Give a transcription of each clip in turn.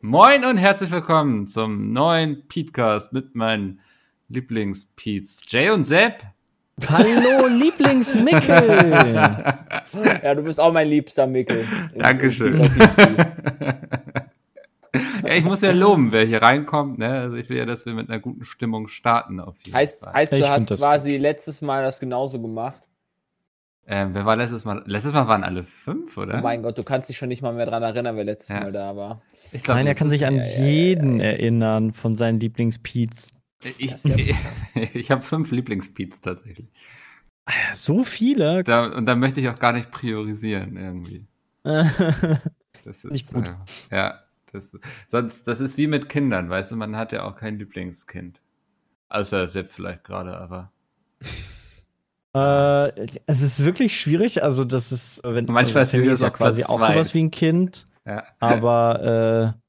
Moin und herzlich willkommen zum neuen Petecast mit meinen Lieblings-Peets Jay und Sepp. Hallo, Lieblingsmickel. Ja, du bist auch mein liebster Mickel. Dankeschön. ja, ich muss ja loben, wer hier reinkommt. Ne? Also ich will ja, dass wir mit einer guten Stimmung starten. Auf jeden Heißt, Fall. heißt Ich du find hast quasi letztes Mal das genauso gemacht? ähm, wer war letztes Mal? Letztes Mal waren alle fünf, oder? Oh mein Gott, du kannst dich schon nicht mal mehr dran erinnern, wer letztes Ja. Mal da war. Ich glaub, Nein, er kann sich an ja, ja, ja, jeden erinnern von seinen Lieblingspeets. Ich, Das ich, habe fünf Lieblings-Peets tatsächlich. Alter, So viele. Da, und da möchte ich auch gar nicht priorisieren irgendwie. Das ist Nicht gut. Äh, ja, das, sonst, das ist wie mit Kindern, weißt du, man hat ja auch kein Lieblingskind. Außer Sepp vielleicht gerade, aber. äh, es ist wirklich schwierig. Also, das ist, wenn Manchmal also, ist ist ja quasi auch sowas wie ein Kind. Ja. Aber äh,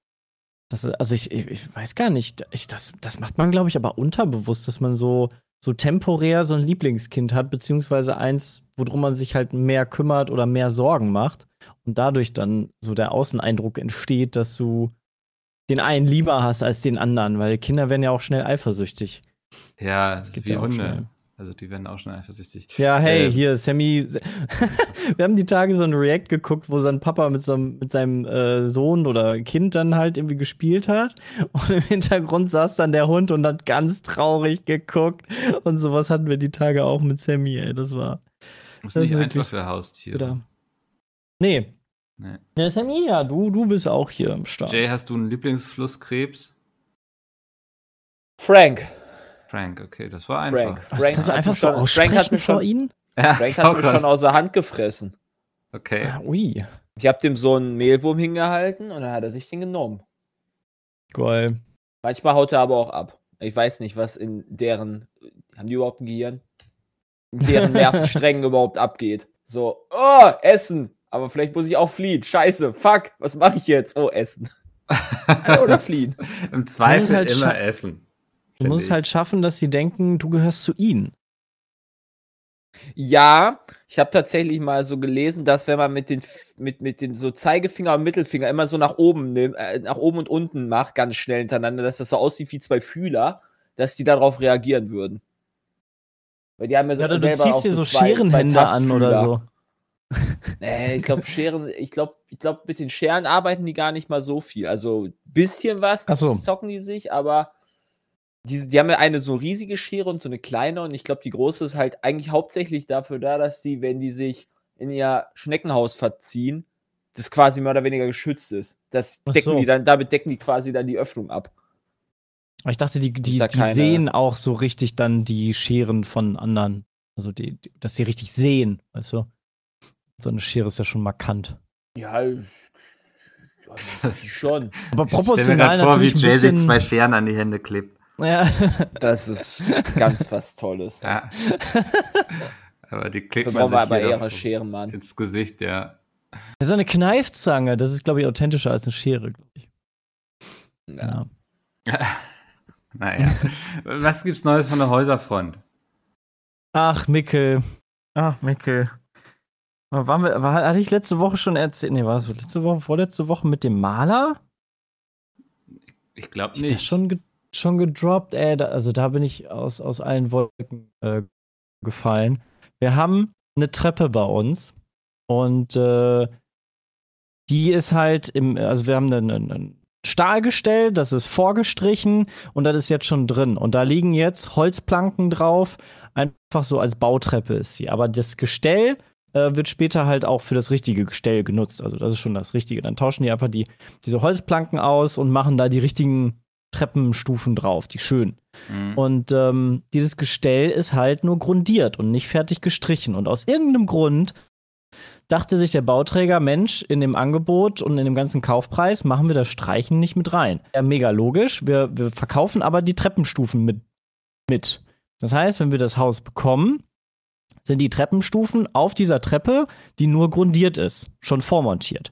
das ist, also ich, ich, ich weiß gar nicht. Ich, das, das macht man, glaube ich, aber unterbewusst, dass man so, so temporär so ein Lieblingskind hat, beziehungsweise eins, worum man sich halt mehr kümmert oder mehr Sorgen macht. Und dadurch dann so der Außeneindruck entsteht, dass du den einen lieber hast als den anderen, weil Kinder werden ja auch schnell eifersüchtig. Ja, das geht ist wie ja auch Hunde. schnell. Also die werden auch schon eifersüchtig. Ja, hey, Äh, hier, Sammy. Wir haben die Tage so ein React geguckt, wo sein Papa mit, so, einem- mit seinem äh, Sohn oder Kind dann halt irgendwie gespielt hat. Und im Hintergrund saß dann der Hund und hat ganz traurig geguckt. Und sowas hatten wir die Tage auch mit Sammy, ey. Das war. Ist das nicht ist einfach für Haustiere. Oder? Nee. Nee. Ja, Sammy, ja, du, du bist auch hier im Start. Jay, hast du einen Lieblingsflusskrebs? Frank. Frank, okay, das war Frank. einfach. Frank du hat einfach mich so schon- Frank hat mich vor schon- ihnen? Ja, Frank oh hat mich schon aus der Hand gefressen. Okay. Ah, ui, Ich habe dem so einen Mehlwurm hingehalten und dann hat er sich den genommen. geil. Manchmal haut er aber auch ab. Ich weiß nicht, was in deren. Haben die überhaupt ein Gehirn? In deren Nervensträngen überhaupt abgeht. So, oh, Essen. Aber vielleicht muss ich auch fliehen. Scheiße, fuck, was mache ich jetzt? Oh, Essen. Oder fliehen. Im Zweifel halt immer scha- essen. Du musst ich. halt schaffen, dass sie denken, du gehörst zu ihnen. Ja, ich habe tatsächlich mal so gelesen, dass wenn man mit den mit, mit den so Zeigefinger und Mittelfinger immer so nach oben nimmt, äh, nach oben und unten macht, ganz schnell hintereinander, dass das so aussieht wie zwei Fühler, dass die darauf reagieren würden. Weil die haben ja, Ja, du selber ziehst auch dir so zwei- Scherenhände zwei an oder so. Nee, ich glaube, Scheren, ich glaube, ich glaube, mit den Scheren arbeiten die gar nicht mal so viel. Also ein bisschen was so. zocken die sich, aber die, die haben ja eine so riesige Schere und so eine kleine und ich glaube, die große ist halt eigentlich hauptsächlich dafür da, dass die, wenn die sich in ihr Schneckenhaus verziehen, das quasi mehr oder weniger geschützt ist. Das decken so. die dann, damit decken die quasi dann die Öffnung ab. Aber ich dachte, die, die, da die keine- sehen auch so richtig dann die Scheren von anderen. Also, die, die, dass sie richtig sehen, weißt du? So eine Schere ist ja schon markant. Ja, schon. Aber Ich stell mir proportional vor, wie natürlich ein Jay sich bisschen. zwei Scheren an die Hände klebt. Ja. Das ist ganz was Tolles. Ja. aber die Da man brauchen wir sich aber eher Scheren, Mann. ins Gesicht, ja. so eine Kneifzange, das ist, glaube ich, authentischer als eine Schere, glaube ich. Ja. Ja. Naja. Was gibt's Neues von der Häuserfront? Ach, Mickel. Ach, Mickel. Waren wir, war, hatte ich letzte Woche schon erzählt? Nee, war das letzte Woche, vorletzte Woche mit dem Maler? Ich glaube Ist das nicht. schon, schon gedroppt? Ey, da, also da bin ich aus, aus allen Wolken äh, gefallen. Wir haben eine Treppe bei uns und äh, die ist halt im, also wir haben einen, einen Stahlgestell, das ist vorgestrichen und das ist jetzt schon drin. Und da liegen jetzt Holzplanken drauf, einfach so als Bautreppe ist sie. Aber das Gestell äh, wird später halt auch für das richtige Gestell genutzt. Also das ist schon das Richtige. Dann tauschen die einfach die, diese Holzplanken aus und machen da die richtigen Treppenstufen drauf, die schön. Mhm. Und ähm, dieses Gestell ist halt nur grundiert und nicht fertig gestrichen. Und aus irgendeinem Grund dachte sich der Bauträger, Mensch, in dem Angebot und in dem ganzen Kaufpreis machen wir das Streichen nicht mit rein. Ja, mega logisch. Wir, wir verkaufen aber die Treppenstufen mit, mit. Das heißt, wenn wir das Haus bekommen, sind die Treppenstufen auf dieser Treppe, die nur grundiert ist, schon vormontiert.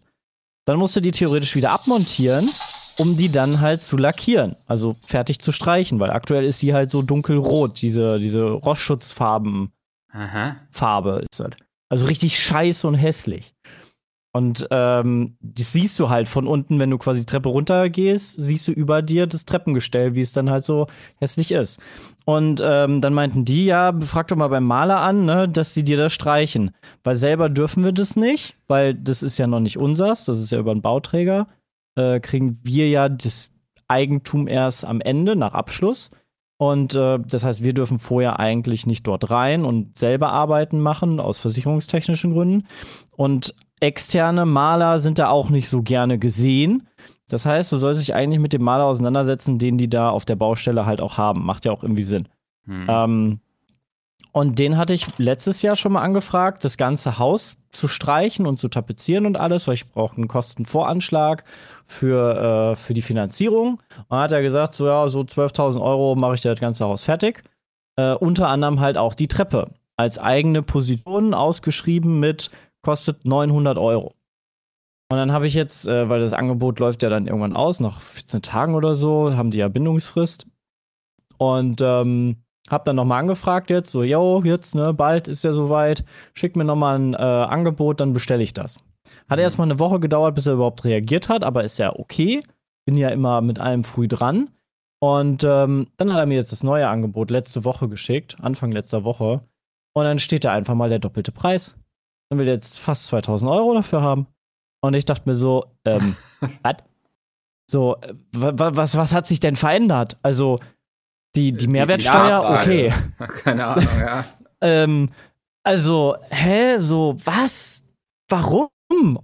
Dann musst du die theoretisch wieder abmontieren, um die dann halt zu lackieren, also fertig zu streichen, weil aktuell ist sie halt so dunkelrot, diese, diese Rostschutzfarben Aha. Farbe ist das. Also richtig scheiße und hässlich. Und ähm, das siehst du halt von unten, wenn du quasi die Treppe runtergehst, siehst du über dir das Treppengestell, wie es dann halt so hässlich ist. Und ähm, dann meinten die, ja, frag doch mal beim Maler an, ne, dass die dir das streichen. Weil selber dürfen wir das nicht, weil das ist ja noch nicht unsers, das ist ja über einen Bauträger. Äh, kriegen wir ja das Eigentum erst am Ende, nach Abschluss. Und äh, das heißt, wir dürfen vorher eigentlich nicht dort rein und selber Arbeiten machen, aus versicherungstechnischen Gründen. Und externe Maler sind da auch nicht so gerne gesehen. Das heißt, du sollst dich eigentlich mit dem Maler auseinandersetzen, den die da auf der Baustelle halt auch haben. Macht ja auch irgendwie Sinn. Hm. Ähm, und den hatte ich letztes Jahr schon mal angefragt, das ganze Haus zu streichen und zu tapezieren und alles, weil ich brauche einen Kostenvoranschlag für, äh, für die Finanzierung. Und dann hat er gesagt, so ja, so 12.000 Euro mache ich das ganze Haus fertig. Äh, unter anderem halt auch die Treppe als eigene Position ausgeschrieben mit kostet 900 Euro. Und dann habe ich jetzt, äh, weil das Angebot läuft ja dann irgendwann aus, nach 14 Tagen oder so, haben die ja Bindungsfrist. Und ähm, hab dann nochmal angefragt jetzt, so, yo, jetzt, ne, bald ist ja soweit, schick mir nochmal ein äh, Angebot, dann bestelle ich das. Hat Mhm. erstmal eine Woche gedauert, bis er überhaupt reagiert hat, aber ist ja okay. Bin ja immer mit allem früh dran. Und ähm, dann hat er mir jetzt das neue Angebot letzte Woche geschickt, Anfang letzter Woche. Und dann steht da einfach mal der doppelte Preis. Dann will er jetzt fast 2000 Euro dafür haben. Und ich dachte mir so, ähm, was? So, äh, wa- wa- was, was hat sich denn verändert? Also, die, die Die- die Mehrwertsteuer, Nachfrage. okay. Keine Ahnung, ja. Ähm, also, hä, so, was? Warum?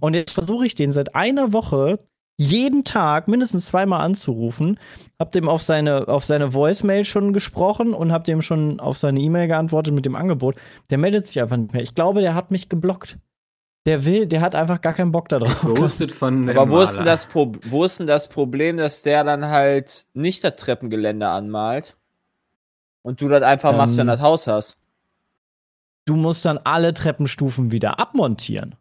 Und jetzt versuche ich den seit einer Woche jeden Tag mindestens zweimal anzurufen. Hab dem auf seine, auf seine Voicemail schon gesprochen und hab dem schon auf seine E-Mail geantwortet mit dem Angebot. Der meldet sich einfach nicht mehr. Ich glaube, der hat mich geblockt. Der will, der hat einfach gar keinen Bock da drauf. Ghosted von Aber wo ist, denn das Pro wo ist denn das Problem, dass der dann halt nicht das Treppengeländer anmalt und du das einfach machst, wenn du Ähm, das Haus hast? Du musst dann alle Treppenstufen wieder abmontieren.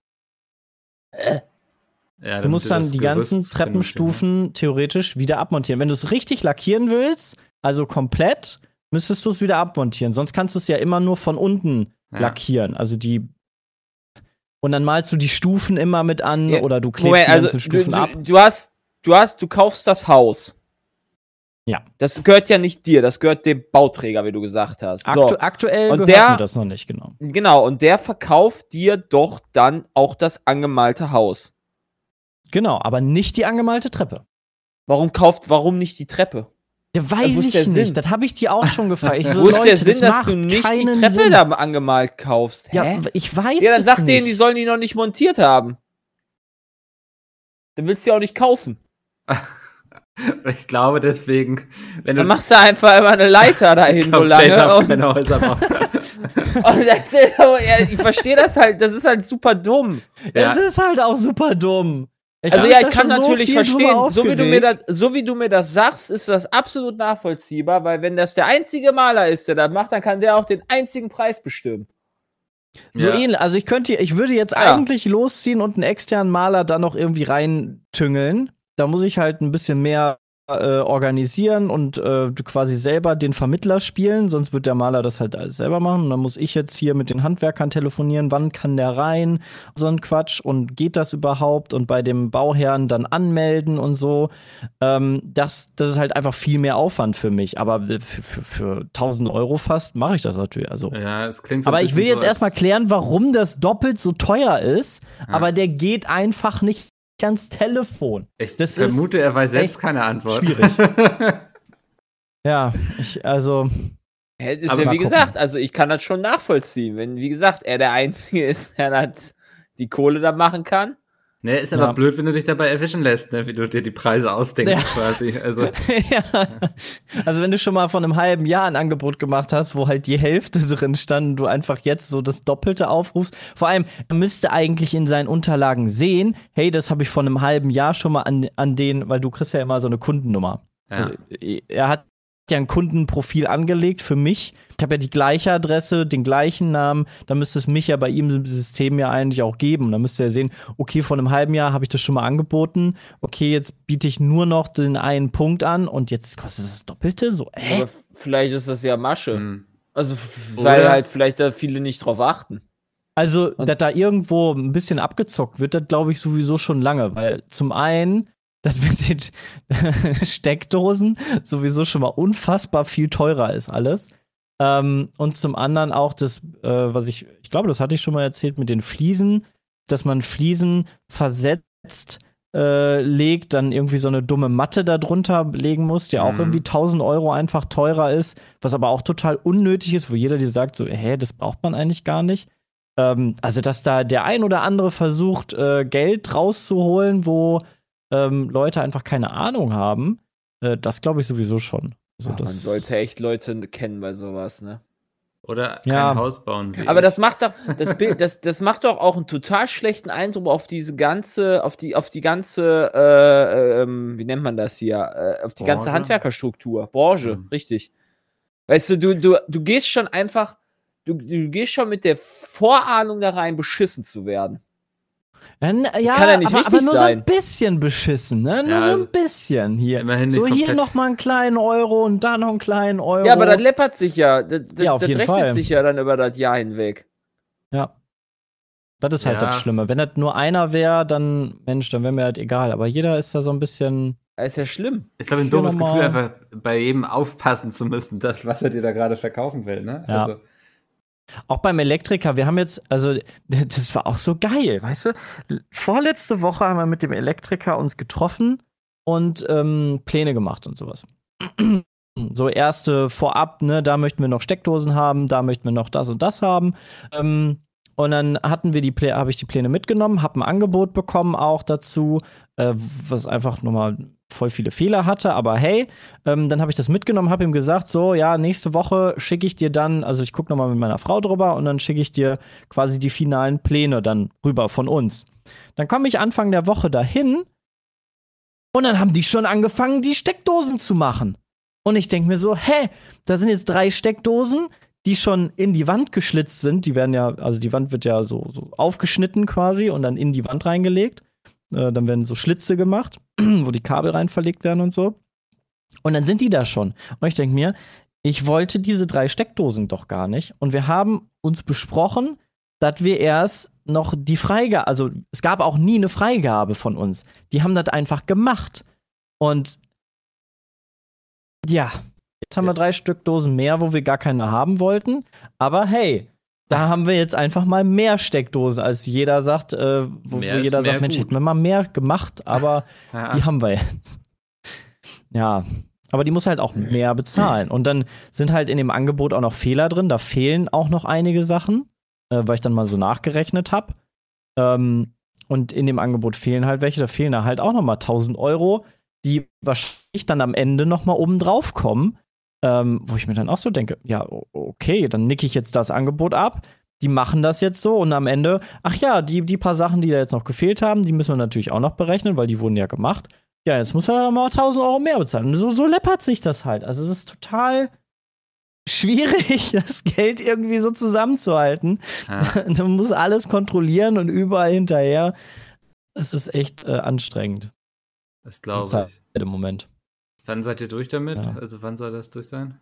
Ja, Du musst dann die Gerüst ganzen Treppenstufen theoretisch wieder abmontieren. Wenn du es richtig lackieren willst, also komplett, müsstest du es wieder abmontieren. Sonst kannst du es ja immer nur von unten Ja. lackieren. Also die. Und dann malst du die Stufen immer mit an Ja, oder du klebst Moment, die also ganzen du, Stufen du, ab. du hast, du hast, du kaufst das Haus. Ja. Das gehört ja nicht dir, das gehört dem Bauträger, wie du gesagt hast. So, Aktu aktuell Und gehört der- mir das noch nicht, genau. genau, und der verkauft dir doch dann auch das angemalte Haus. Genau, aber nicht die angemalte Treppe. Warum kauft, warum nicht die Treppe? Ja, weiß ich nicht. Sinn? Das habe ich dir auch schon gefragt. Ich so, Wo ist Leute, der Sinn, das dass du nicht die Treppe Sinn. da angemalt kaufst? Ja, Hä? ich weiß Ja, dann sag nicht. denen, die sollen die noch nicht montiert haben. Dann willst du die auch nicht kaufen. Ich glaube deswegen, wenn Dann du machst du einfach immer eine Leiter dahin so lange. auf Und, keine Häuser und das so- ich verstehe das halt, das ist halt super dumm. Es Ja. ist halt auch super dumm. Also hab ja, ich kann so natürlich drüber verstehen, so wie, du mir das, so wie du mir das sagst, ist das absolut nachvollziehbar, weil wenn das der einzige Maler ist, der das macht, dann kann der auch den einzigen Preis bestimmen. So Ja. ähnlich. Also ich könnte, ich würde jetzt Ja. eigentlich losziehen und einen externen Maler dann noch irgendwie reintüngeln. Da muss ich halt ein bisschen mehr äh, organisieren und äh, quasi selber den Vermittler spielen, sonst wird der Maler das halt alles selber machen. Und dann muss ich jetzt hier mit den Handwerkern telefonieren, wann kann der rein, so ein Quatsch und geht das überhaupt und bei dem Bauherrn dann anmelden und so. Ähm, das, das ist halt einfach viel mehr Aufwand für mich. Aber für, für, für 1000 Euro fast mache ich das natürlich. Also Ja, es klingt so aber ich will jetzt so, erstmal klären, warum das doppelt so teuer ist, Ja. aber der geht einfach nicht ans Telefon. Ich das vermute, er weiß selbst keine Antwort. schwierig. Ja, ich, also, Ist Aber ja wie gucken. gesagt, also ich kann das schon nachvollziehen, wenn, wie gesagt, er der Einzige ist, der das die Kohle da machen kann. Ne, ist aber Ja. blöd, wenn du dich dabei erwischen lässt, ne, wie du dir die Preise ausdenkst Ja. quasi. Also, ja. Also wenn du schon mal vor einem halben Jahr ein Angebot gemacht hast, wo halt die Hälfte drin stand und du einfach jetzt so das Doppelte aufrufst. Vor allem, er müsste eigentlich in seinen Unterlagen sehen, hey, das habe ich vor einem halben Jahr schon mal an, an den, weil du kriegst ja immer so eine Kundennummer. ja. Also, er hat ja ein Kundenprofil angelegt für mich. Ich habe ja die gleiche Adresse, den gleichen Namen. Da müsste es mich ja bei ihm im System ja eigentlich auch geben. Da müsste er sehen, okay, vor einem halben Jahr habe ich das schon mal angeboten. Okay, jetzt biete ich nur noch den einen Punkt an und jetzt kostet es das Doppelte. So, hä? Aber vielleicht ist das ja Masche. Hm. Also, weil Oder- halt vielleicht da viele nicht drauf achten. Also, dass da irgendwo ein bisschen abgezockt wird, das glaube ich sowieso schon lange, weil zum einen, das mit den Steckdosen sowieso schon mal unfassbar viel teurer ist alles. Ähm, und zum anderen auch das, äh, was ich, ich glaube, das hatte ich schon mal erzählt mit den Fliesen, dass man Fliesen versetzt äh, legt, dann irgendwie so eine dumme Matte darunter legen muss, die auch Mhm. irgendwie 1000 Euro einfach teurer ist, was aber auch total unnötig ist, wo jeder dir sagt, so, hä, das braucht man eigentlich gar nicht. Ähm, also, dass da der ein oder andere versucht, äh, Geld rauszuholen, wo ähm, Leute einfach keine Ahnung haben, äh, das glaube ich sowieso schon. Also, man das, sollte echt Leute kennen bei sowas, ne? Oder Ja. kein Haus bauen. Wie Aber das macht doch, das Bild, das, das macht doch auch einen total schlechten Eindruck auf diese ganze, auf die, auf die ganze, äh, ähm, wie nennt man das hier, äh, auf die ganze Branche? Handwerkerstruktur, Branche, Mhm. richtig. Weißt du, du, du, du gehst schon einfach, du, du gehst schon mit der Vorahnung da rein, beschissen zu werden. Ja, ja, kann ja nicht aber, richtig aber nur so sein. ein bisschen beschissen, ne? Nur Ja, so also ein bisschen hier. immerhin nicht so hier komplett. noch mal einen kleinen Euro und da noch einen kleinen Euro. Ja, aber das läppert sich ja. Das, das, Ja, auf das jeden rechnet Fall. sich ja dann über das Jahr hinweg. Ja. Das ist halt Ja. das Schlimme. Wenn das nur einer wäre, dann, Mensch, dann wäre mir halt egal. Aber jeder ist da so ein bisschen. Das ist ja schlimm. Ich glaube, ein doofes noch Gefühl, einfach bei jedem aufpassen zu müssen, das, was er dir da gerade verkaufen will, ne? Ja. Also, Auch beim Elektriker, wir haben jetzt, also, das war auch so geil, weißt du? Vorletzte Woche haben wir mit dem Elektriker uns getroffen und ähm, Pläne gemacht und sowas. So erste vorab, ne, da möchten wir noch Steckdosen haben, da möchten wir noch das und das haben. Ähm, und dann hatten wir die habe ich die Pläne mitgenommen, habe ein Angebot bekommen auch dazu, äh, was einfach nochmal voll viele Fehler hatte, aber hey, ähm, dann habe ich das mitgenommen, habe ihm gesagt, so, ja, nächste Woche schicke ich dir dann, also ich gucke nochmal mit meiner Frau drüber und dann schicke ich dir quasi die finalen Pläne dann rüber von uns. Dann komme ich Anfang der Woche dahin und dann haben die schon angefangen, die Steckdosen zu machen. Und ich denke mir so, hä, da sind jetzt drei Steckdosen, die schon in die Wand geschlitzt sind. Die werden ja, also die Wand wird ja so, so aufgeschnitten quasi und dann in die Wand reingelegt. Äh, dann werden so Schlitze gemacht, wo die Kabel rein verlegt werden und so. Und dann sind die da schon. Und ich denke mir, ich wollte diese drei Steckdosen doch gar nicht. Und wir haben uns besprochen, dass wir erst noch die Freigabe, also es gab auch nie eine Freigabe von uns. Die haben das einfach gemacht. Und ja, jetzt haben wir drei Stück Dosen mehr, wo wir gar keine haben wollten. Aber hey, da haben wir jetzt einfach mal mehr Steckdosen, als jeder sagt, äh, wo, Mehr jeder sagt, Mensch, gut. hätten wir mal mehr gemacht, aber ja. die haben wir jetzt. Ja, aber die muss halt auch mehr bezahlen. Und dann sind halt in dem Angebot auch noch Fehler drin. Da fehlen auch noch einige Sachen, äh, weil ich dann mal so nachgerechnet habe. Ähm, und in dem Angebot fehlen halt welche. Da fehlen da halt auch noch mal 1000 Euro, die wahrscheinlich dann am Ende noch mal oben drauf kommen. Ähm, wo ich mir dann auch so denke, ja, okay, dann nicke ich jetzt das Angebot ab. Die machen das jetzt so und am Ende, ach ja, die, die paar Sachen, die da jetzt noch gefehlt haben, die müssen wir natürlich auch noch berechnen, weil die wurden ja gemacht. Ja, jetzt muss er mal 1000 Euro mehr bezahlen. So, so läppert sich das halt. Also es ist total schwierig, das Geld irgendwie so zusammenzuhalten. ja. Man muss alles kontrollieren und überall hinterher. Es ist echt äh, anstrengend Das glaube ich. im Moment. Wann seid ihr durch damit? Ja. Also wann soll das durch sein?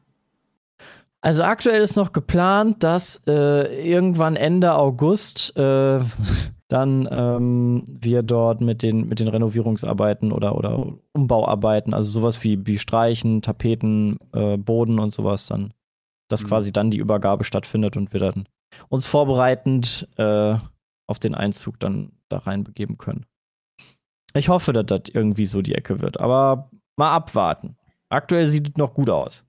Also aktuell ist noch geplant, dass äh, irgendwann Ende August äh, dann ähm, wir dort mit den, mit den Renovierungsarbeiten oder, oder Umbauarbeiten, also sowas wie, wie Streichen, Tapeten, äh, Boden und sowas dann, dass Mhm. quasi dann die Übergabe stattfindet und wir dann uns vorbereitend äh, auf den Einzug dann da reinbegeben können. Ich hoffe, dass das irgendwie so die Ecke wird, aber mal abwarten. Aktuell sieht es noch gut aus.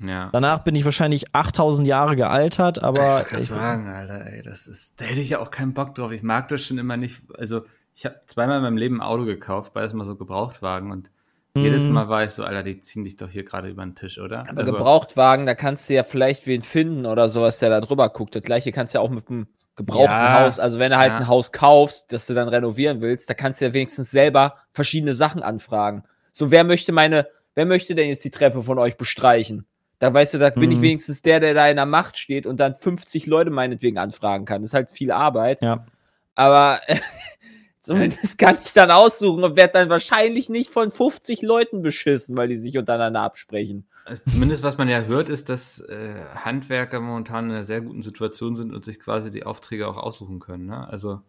Ja. Danach bin ich wahrscheinlich 8000 Jahre gealtert, aber ich wollte gerade sagen, Alter, ey, das ist, da hätte ich ja auch keinen Bock drauf. Ich mag das schon immer nicht. Also, Ich habe zweimal in meinem Leben ein Auto gekauft, beides mal so Gebrauchtwagen und jedes Mhm. Mal war ich so, Alter, die ziehen dich doch hier gerade über den Tisch, oder? Aber Also, Gebrauchtwagen, da kannst du ja vielleicht wen finden oder sowas, der da drüber guckt. Das gleiche kannst du ja auch mit einem gebrauchten Ja, Haus. Also wenn du halt ja. ein Haus kaufst, das du dann renovieren willst, da kannst du ja wenigstens selber verschiedene Sachen anfragen. So, wer möchte meine, wer möchte denn jetzt die Treppe von euch bestreichen? Da weißt du, da bin ich Mhm. wenigstens der, der da in der Macht steht und dann 50 Leute meinetwegen anfragen kann. Das ist halt viel Arbeit. Ja. Aber zumindest kann ich dann aussuchen und werde dann wahrscheinlich nicht von 50 Leuten beschissen, weil die sich untereinander absprechen. Also Zumindest was man ja hört, ist, dass äh, Handwerker momentan in einer sehr guten Situation sind und sich quasi die Aufträge auch aussuchen können. Ne? Also,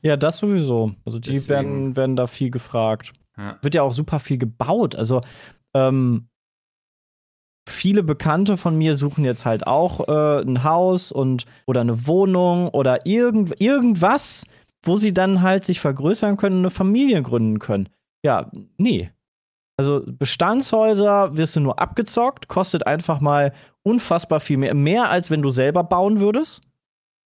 Ja, das sowieso. Also die Deswegen. werden, werden da viel gefragt. Ja. Wird ja auch super viel gebaut. Also ähm, viele Bekannte von mir suchen jetzt halt auch äh, ein Haus und oder eine Wohnung oder irgend, irgendwas, wo sie dann halt sich vergrößern können und eine Familie gründen können. Ja, nee. Also Bestandshäuser wirst du nur abgezockt, kostet einfach mal unfassbar viel mehr. Mehr als wenn du selber bauen würdest.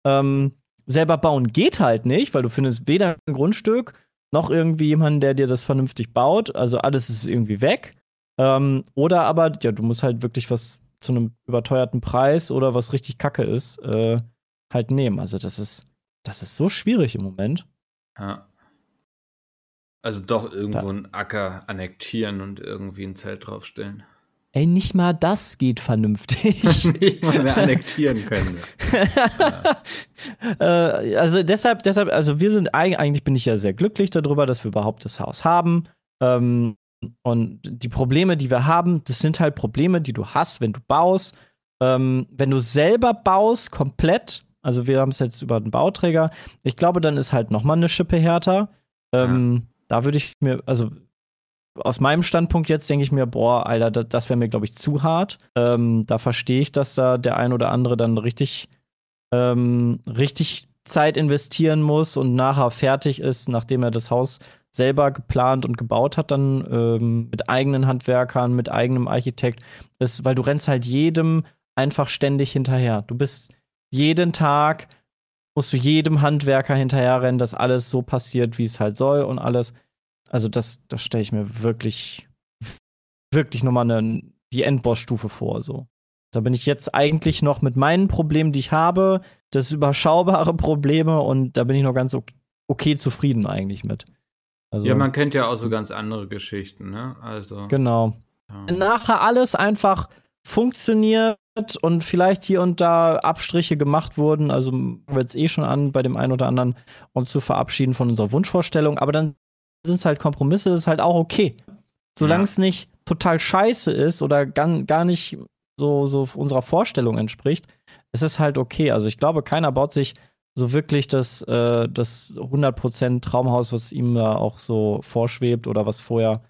Ähm, selber bauen geht halt nicht, weil du findest weder ein Grundstück noch irgendwie jemanden, der dir das vernünftig baut. Also alles ist irgendwie weg. Ähm, oder aber, ja, du musst halt wirklich was zu einem überteuerten Preis oder was richtig kacke ist, äh, halt nehmen. Also das ist, das ist so schwierig im Moment. ja. Also doch irgendwo Da- einen Acker annektieren und irgendwie ein Zelt draufstellen. Ey, nicht mal das geht vernünftig. Nicht mal mehr annektieren können. äh, also deshalb, deshalb, also wir sind eig- eigentlich bin ich ja sehr glücklich darüber, dass wir überhaupt das Haus haben. Ähm, und die Probleme, die wir haben, das sind halt Probleme, die du hast, wenn du baust. Ähm, wenn du selber baust, komplett, also wir haben es jetzt über den Bauträger, ich glaube, dann ist halt noch mal eine Schippe härter. Ähm, Da würde ich mir, also aus meinem Standpunkt jetzt denke ich mir, boah, Alter, das, das wäre mir, glaube ich, zu hart. Ähm, da verstehe ich, dass da der ein oder andere dann richtig, ähm, richtig Zeit investieren muss und nachher fertig ist, nachdem er das Haus selber geplant und gebaut hat, dann ähm, mit eigenen Handwerkern, mit eigenem Architekt, ist, weil du rennst halt jedem einfach ständig hinterher. Du bist jeden Tag musst du jedem Handwerker hinterherrennen, dass alles so passiert, wie es halt soll und alles. Also das, das stelle ich mir wirklich, wirklich nochmal eine, die Endbossstufe vor. So. Da bin ich jetzt eigentlich noch mit meinen Problemen, die ich habe, das überschaubare Probleme und da bin ich noch ganz okay, okay zufrieden eigentlich mit. Also, Ja, man kennt ja auch so ganz andere Geschichten, ne? Also. genau. ja. Wenn nachher alles einfach funktioniert und vielleicht hier und da Abstriche gemacht wurden, also wird es eh schon an, bei dem einen oder anderen uns zu verabschieden von unserer Wunschvorstellung, aber dann sind es halt Kompromisse, das ist halt auch okay. Solange Ja. es nicht total scheiße ist oder gar, gar nicht so, so unserer Vorstellung entspricht, ist es halt okay. Also ich glaube, keiner baut sich so wirklich das, äh, das 100% Traumhaus, was ihm da auch so vorschwebt oder was vorher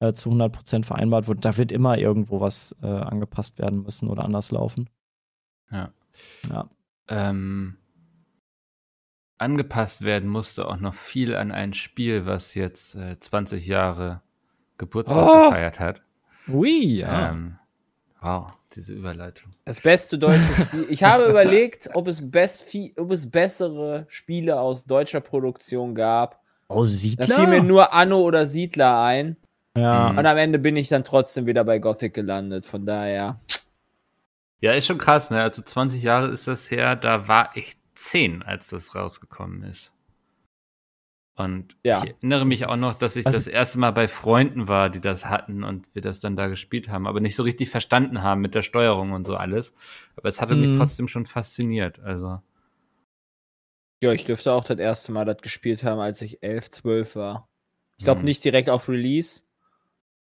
äh, zu 100% vereinbart wurde. Da wird immer irgendwo was äh, angepasst werden müssen oder anders laufen. Ja. Ja. Ähm, angepasst werden musste auch noch viel an ein Spiel, was jetzt äh, 20 Jahre Geburtstag Oh. gefeiert hat. Ui, Ähm, wow, diese Überleitung. Das beste deutsche Spiel. Ich habe überlegt, ob es, best, ob es bessere Spiele aus deutscher Produktion gab. Oh, Da Siedler? fiel mir nur Anno oder Siedler ein. ja. Mhm. Und am Ende bin ich dann trotzdem wieder bei Gothic gelandet. Von daher. Ja, ist schon krass, ne? Also 20 Jahre ist das her, da war ich 10, als das rausgekommen ist. Und Ja. ich erinnere mich auch noch, dass ich Also- das erste Mal bei Freunden war, die das hatten und wir das dann da gespielt haben, aber nicht so richtig verstanden haben mit der Steuerung und so alles. Aber es hatte mich Mhm. trotzdem schon fasziniert. Also, Ja, ich dürfte auch das erste Mal das gespielt haben, als ich 11, 12 war. Ich glaube Hm. nicht direkt auf Release,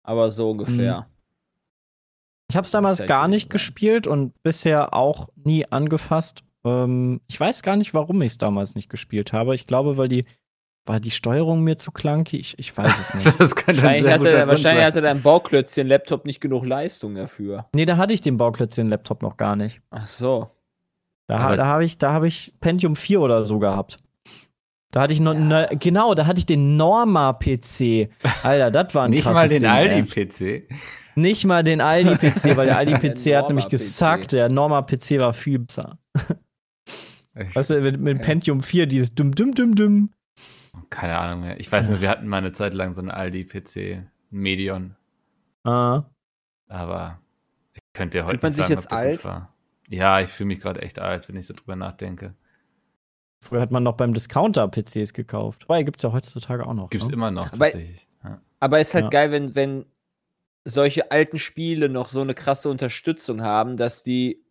aber so ungefähr. Ich habe es damals gar nicht gespielt und bisher auch nie angefasst. Ähm, ich weiß gar nicht, warum ich es damals nicht gespielt habe. Ich glaube, weil die war die Steuerung mir zu clunky. Ich, ich weiß es nicht. das kann ein Wahrscheinlich, sehr hatte, wahrscheinlich hatte dein Bauklötzchen-Laptop nicht genug Leistung dafür. nee, da hatte ich den Bauklötzchen-Laptop noch gar nicht. Ach so. Da, da habe ich, da hab ich Pentium 4 oder so gehabt. Da hatte ich noch, ne, genau, da hatte ich den Norma-PC. Alter, das war ein Nicht mal krasses den Ding, ey. Aldi-PC. Nicht mal den Aldi-PC, weil der Aldi-PC hat nämlich gesagt, der Norma-PC war viel besser. Weißt du, mit, mit Pentium 4, dieses dumm, dumm, dumm, dumm. Keine Ahnung mehr. Ich weiß nur, wir hatten mal eine Zeit lang so einen Aldi-PC, Medion. Ah. Aber ich könnte ja heute Fühlt man nicht sich sagen, jetzt alt? Ja, ich fühle mich gerade echt alt, wenn ich so drüber nachdenke. Früher hat man noch beim Discounter PCs gekauft. Wobei, gibt's ja heutzutage auch noch. Gibt's ne? immer noch Aber- tatsächlich. Ja. Aber ist halt Ja. geil, wenn, wenn solche alten Spiele noch so eine krasse Unterstützung haben, dass die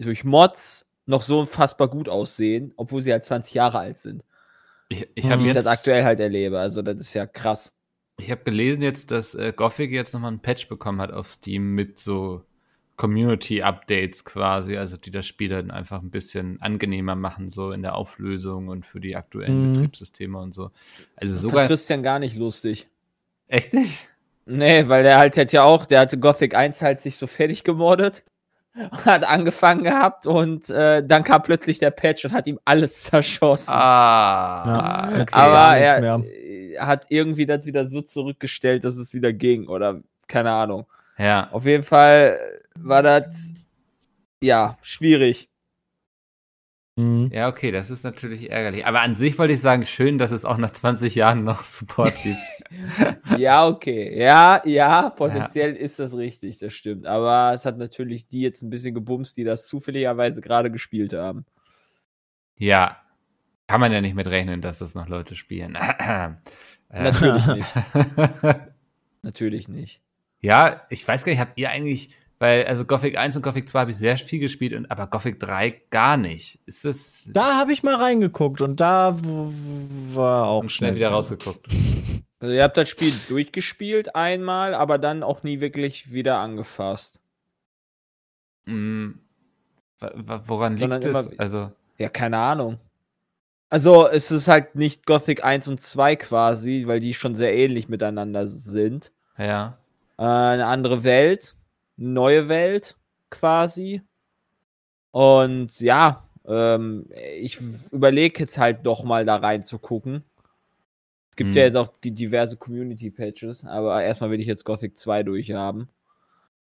durch Mods noch so unfassbar gut aussehen, obwohl sie halt 20 Jahre alt sind. Ich, ich habe Wie ich jetzt das aktuell halt erlebe. Also, das ist ja krass. Ich habe gelesen jetzt, dass äh, Gothic jetzt nochmal einen Patch bekommen hat auf Steam mit so Community-Updates quasi, also die das Spiel dann einfach ein bisschen angenehmer machen, so in der Auflösung und für die aktuellen Mhm. Betriebssysteme und so. Also sogar. Christian gar nicht lustig. Echt nicht? Nee, weil der halt hat ja auch, der hatte Gothic 1 halt sich so fertig gemordet, hat angefangen gehabt und äh, dann kam plötzlich der Patch und hat ihm alles zerschossen. Ah, Ja, okay. Aber er mehr. äh, hat irgendwie das wieder so zurückgestellt, dass es wieder ging oder keine Ahnung. Ja, Auf jeden Fall war das ja schwierig. Mhm. ja, okay, das ist natürlich ärgerlich. Aber an sich wollte ich sagen, schön, dass es auch nach 20 Jahren noch Support gibt. Ja, okay. Ja, ja, potenziell ist das richtig, das stimmt. Aber es hat natürlich die jetzt ein bisschen gebumst, die das zufälligerweise gerade gespielt haben. ja, kann man ja nicht mit rechnen, dass das noch Leute spielen. Natürlich nicht. Natürlich nicht. Ja, ich weiß gar nicht, habt ihr eigentlich, weil, also Gothic 1 und Gothic 2 habe ich sehr viel gespielt, und, aber Gothic 3 gar nicht. Ist das Da habe ich mal reingeguckt und da war auch und schnell wieder rausgeguckt? Also ihr habt das Spiel durchgespielt einmal, aber dann auch nie wirklich wieder angefasst. Wa- woran Sondern liegt es? immer- Also, Ja, keine Ahnung. Also es ist halt nicht Gothic 1 und 2 quasi, weil die schon sehr ähnlich miteinander sind. ja. Äh, eine andere Welt, eine neue Welt quasi. Und ja, ähm, ich überlege jetzt halt doch mal da reinzugucken. Es gibt Hm. ja jetzt auch diverse Community-Patches, aber erstmal will ich jetzt Gothic 2 durchhaben.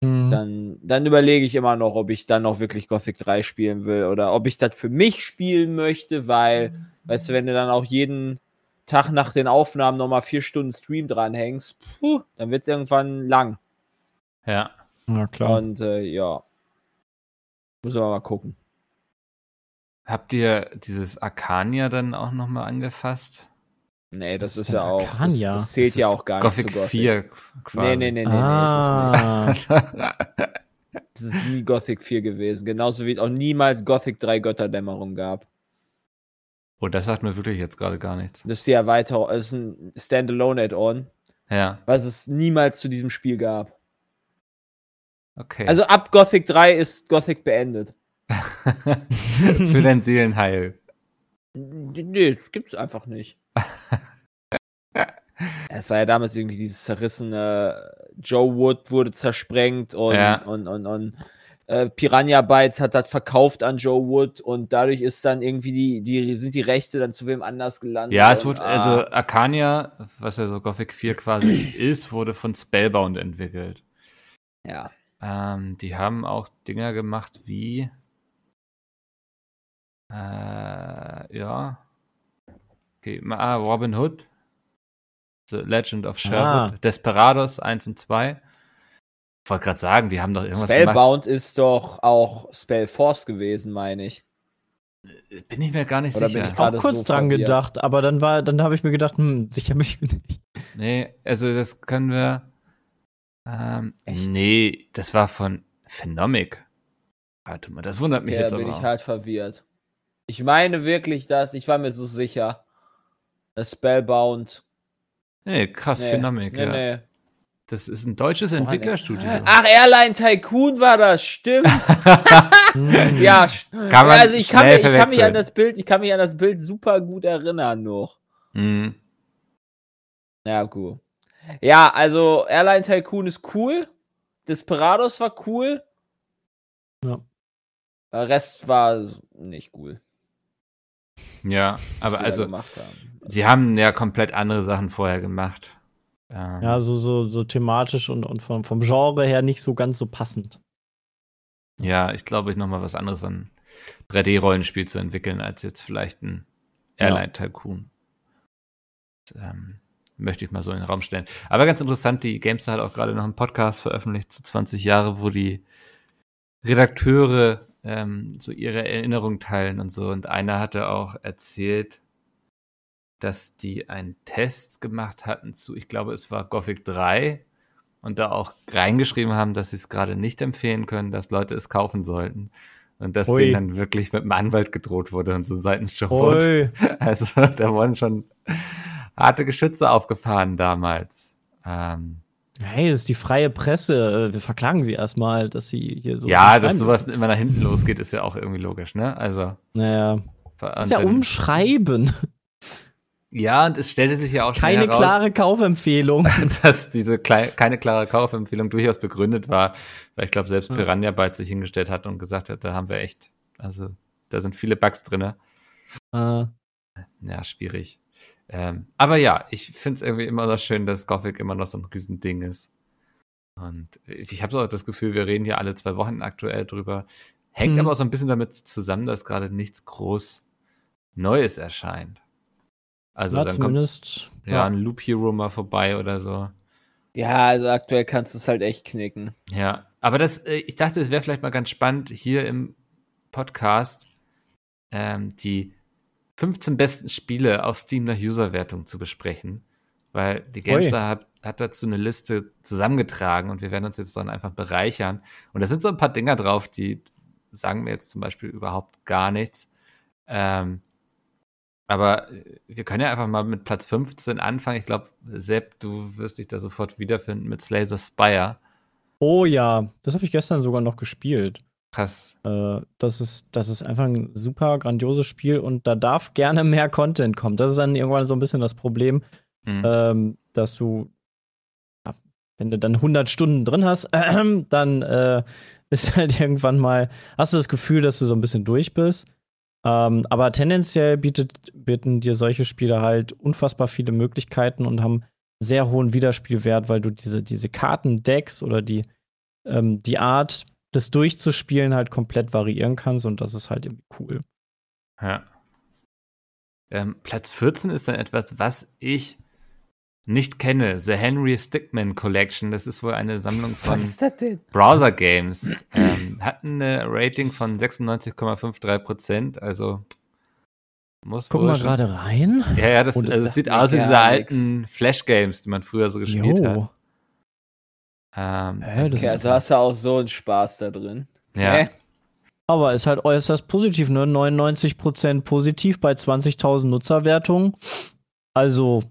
Mhm. Dann, dann überlege ich immer noch, ob ich dann noch wirklich Gothic 3 spielen will oder ob ich das für mich spielen möchte, weil, weißt du, wenn du dann auch jeden Tag nach den Aufnahmen nochmal vier Stunden Stream dranhängst, puh, dann wird es irgendwann lang. Ja. Ja, klar. Und äh, ja. Müssen wir mal gucken. Habt ihr dieses Arcania dann auch nochmal angefasst? Nee, das Was ist ja auch. Das, das zählt Das ja auch gar Gothic nicht zu Gothic. 4 quasi. Nee, nee, nee, nee, ah, nee, ist es nicht. Das ist nie Gothic 4 gewesen. Genauso wie es auch niemals Gothic 3 Götterdämmerung gab. Oh, das sagt mir wirklich jetzt gerade gar nichts. Das ist die Erweiterung, das ist ein Standalone-Add-on, Ja, was es niemals zu diesem Spiel gab. okay. Also ab Gothic 3 ist Gothic beendet. Für dein Seelenheil. Nee, das gibt's einfach nicht. Es war ja damals irgendwie dieses zerrissene Joe Wood wurde zersprengt und, Ja. und, und, und äh, Piranha Bytes hat das verkauft an Joe Wood und dadurch ist dann irgendwie die, die sind die Rechte dann zu wem anders gelandet. Ja, es und, wurde, ah, also Arcania, was ja so Gothic 4 quasi ist, wurde von Spellbound entwickelt. ja. Ähm, die haben auch Dinger gemacht wie. Äh, ja. Okay, ah, Robin Hood. The Legend of Sherwood. Ah. Desperados 1 und 2. Ich wollte gerade sagen, die haben doch irgendwas gemacht. Spellbound ist doch auch Spellforce gewesen, meine ich. Bin ich mir gar nicht Oder bin sicher. ich auch kurz so dran verwirrt. gedacht, aber dann war, dann habe ich mir gedacht, hm, sicher bin ich mir nicht. Nee, also das können wir. Ähm, Echt? nee, das war von Phenomic. Warte mal, das wundert mich Ja, jetzt da bin aber. ich halt verwirrt. Ich meine wirklich das, ich war mir so sicher. Das Spellbound. Nee, krass, Nee, Phenomic, nee, ja. nee. Das ist ein deutsches ey. Entwicklerstudio. Ach, Airline Tycoon war das, stimmt. Hm. ja, st- Kann man also ich kann, mich, ich kann mich an das Bild, ich kann mich an das Bild super gut erinnern noch. Mhm. Ja, gut. Ja, also Airline Tycoon ist cool. Desperados war cool. Ja. Der Rest war nicht cool. Ja, was aber also, gemacht haben. Sie haben ja komplett andere Sachen vorher gemacht. Ähm, Ja, so, so, so thematisch und, und vom, vom Genre her nicht so ganz so passend. ja, ich glaube, ich nochmal was anderes an 3D-Rollenspiel zu entwickeln, als jetzt vielleicht ein Airline Tycoon. ähm, möchte ich mal so in den Raum stellen. Aber ganz interessant, die GameStar hat auch gerade noch einen Podcast veröffentlicht zu 20 Jahre, wo die Redakteure ähm, so ihre Erinnerungen teilen und so. Und einer hatte auch erzählt, dass die einen Test gemacht hatten zu, ich glaube, es war Gothic 3 und da auch reingeschrieben haben, dass sie es gerade nicht empfehlen können, dass Leute es kaufen sollten. Und dass Ui. denen dann wirklich mit einem Anwalt gedroht wurde und so seitens Jobot. Also da wurden schon harte Geschütze aufgefahren damals. Ähm, Hey, das ist die freie Presse. Wir verklagen sie erstmal, dass sie hier so. ja, dass sowas immer nach hinten losgeht, ist ja auch irgendwie logisch, ne? Also. Naja. Das ist ja umschreiben. Ja, und es stellte sich ja auch Keine heraus, klare Kaufempfehlung. dass diese klei keine klare Kaufempfehlung durchaus begründet war, weil ich glaube, selbst. Piranha bald sich hingestellt hat und gesagt hat, da haben wir echt, also da sind viele Bugs drinne. äh, Ja, schwierig. Ähm, aber ja, ich finde es irgendwie immer noch schön, dass Gothic immer noch so ein Riesending ist. Und ich habe so auch das Gefühl, wir reden hier alle zwei Wochen aktuell drüber. Hängt Hm. aber auch so ein bisschen damit zusammen, dass gerade nichts groß Neues erscheint. Also ja, dann kommt zumindest. ja, ein Loop Hero mal vorbei oder so. Ja, also aktuell kannst du es halt echt knicken. Ja, aber das, äh, ich dachte, es wäre vielleicht mal ganz spannend, hier im Podcast ähm, die 15 besten Spiele auf Steam nach Userwertung zu besprechen. Weil die GameStar hat, hat dazu eine Liste zusammengetragen und wir werden uns jetzt dann einfach bereichern. Und da sind so ein paar Dinger drauf, die sagen mir jetzt zum Beispiel überhaupt gar nichts. Ähm, aber äh, wir können ja einfach mal mit Platz 15 anfangen. Ich glaube, Sepp, du wirst dich da sofort wiederfinden mit Slay the Spire. Oh ja, das habe ich gestern sogar noch gespielt. Krass. Äh, das, ist, das ist einfach ein super grandioses Spiel und da darf gerne mehr Content kommen. Das ist dann irgendwann so ein bisschen das Problem, Mhm. ähm, dass du, ja, wenn du dann 100 Stunden drin hast, äh, dann äh, ist halt irgendwann mal, hast du das Gefühl, dass du so ein bisschen durch bist. Ähm, aber tendenziell bietet, bieten dir solche Spiele halt unfassbar viele Möglichkeiten und haben sehr hohen Wiederspielwert, weil du diese, diese Kartendecks oder die, ähm, die Art, das durchzuspielen, halt komplett variieren kannst und das ist halt irgendwie cool. Ja. Ähm, Platz 14 ist dann etwas, was ich nicht kenne. The Henry Stickmin Collection. Das ist wohl eine Sammlung von? Browser Games. ähm, hat eine Rating von 96,53 Prozent. Also muss Guck wohl mal gerade rein. Ja, ja, das, Und das also sieht aus wie diese alten Flash Games, die man früher so gespielt hat. Jo. Ähm, Hä, also, das Okay, also hast du auch so einen Spaß da drin. ja. Hä? Aber ist halt äußerst positiv, ne? 99% positiv bei 20.000 Nutzerwertungen. Also,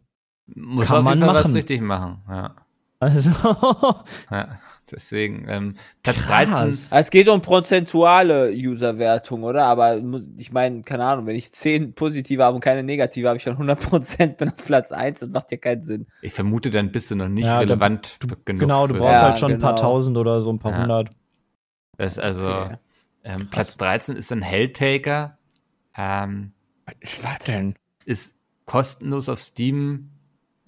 Muss Kann auf jeden man Fall was machen. richtig machen. Ja. also ja. Deswegen, ähm, Platz Krass. 13. Ah, Es geht um prozentuale Userwertung, oder? Aber muss- ich meine, keine Ahnung, wenn ich 10 positive habe und keine negative, habe ich schon 100% bin auf Platz 1. Das macht ja keinen Sinn. Ich vermute, dann bist du noch nicht Ja, da- relevant du- genug. genau, du brauchst Ja, halt schon ein paar genau. tausend oder so, ein paar Ja. hundert. Das ist also, Okay. ähm, Platz 13 ist ein Helltaker. Ähm, Was denn? ist kostenlos auf Steam.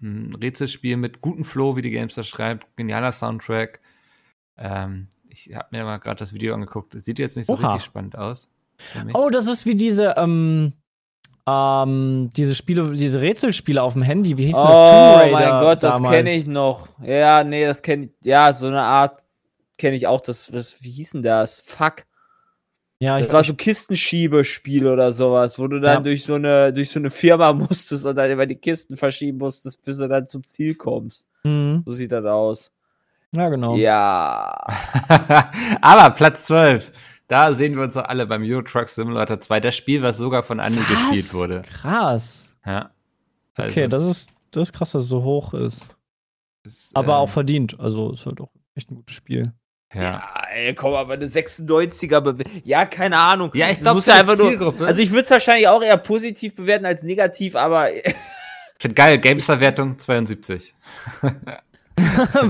Ein Rätselspiel mit gutem Flow, wie die Gamester schreibt. Genialer Soundtrack. Ähm, ich habe mir mal gerade das Video angeguckt. Es Sieht jetzt nicht so Oha. richtig spannend aus. Oh, das ist wie diese, ähm, ähm, diese Spiele, diese Rätselspiele auf dem Handy. Wie hieß das? Oh Tomb Raider mein Gott, das kenne ich noch. Ja, nee, das kenne ich. Ja, so eine Art kenne ich auch. Das, was, wie hieß denn das? Fuck. Ja, ich, Das war so Kistenschiebespiel oder sowas, wo du dann Ja. durch so eine durch so eine Firma musstest und dann immer die Kisten verschieben musstest, bis du dann zum Ziel kommst. Mhm. So sieht das aus. ja, genau. Ja. Aber Platz 12. Da sehen wir uns doch alle beim Euro Truck Simulator 2. Das Spiel, was sogar von Andy Was? gespielt wurde. Krass. Ja. Also, Okay, das ist, das ist krass, dass es so hoch ist. ist, Aber ähm, auch verdient. Also, ist halt auch echt ein gutes Spiel. Ja. Ja, ey, komm, aber eine 96er Bewe Ja, keine Ahnung. Ja, ich glaube, für ja einfach nur. Zielgruppe. Also ich würde es wahrscheinlich auch eher positiv bewerten als negativ, aber Ich finde geil, Gamestar-Wertung 72.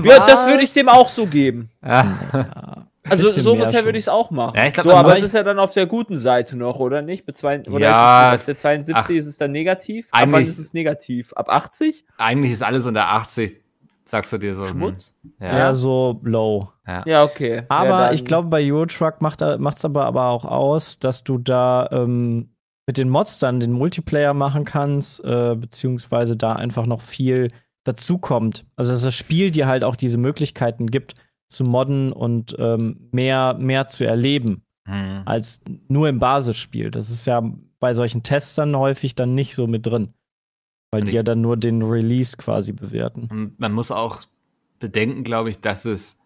ja, das würde ich dem auch so geben. Ja. Also bisschen so ungefähr würde ich es auch machen. Ja, ich glaub, so, aber es ist ja dann auf der guten Seite noch, oder nicht? Mit zwei, oder Ja, ist es auf der 72 ach, ist es dann negativ? Ab wann eigentlich- ist es negativ? Ab 80? Eigentlich ist alles unter 80, sagst du dir so. hm, Schmutz? Ja, Ja. so low. Ja. Ja, okay. Aber ja, ich glaube, bei Eurotruck macht es aber, aber auch aus, dass du da ähm, mit den Mods dann den Multiplayer machen kannst, äh, beziehungsweise da einfach noch viel dazukommt. Also dass das Spiel dir halt auch diese Möglichkeiten gibt, zu modden und ähm, mehr, mehr zu erleben, Hm. als nur im Basisspiel. Das ist ja bei solchen Tests dann häufig dann nicht so mit drin. Weil Und die ja dann nur den Release quasi bewerten. Man muss auch bedenken, glaube ich, dass es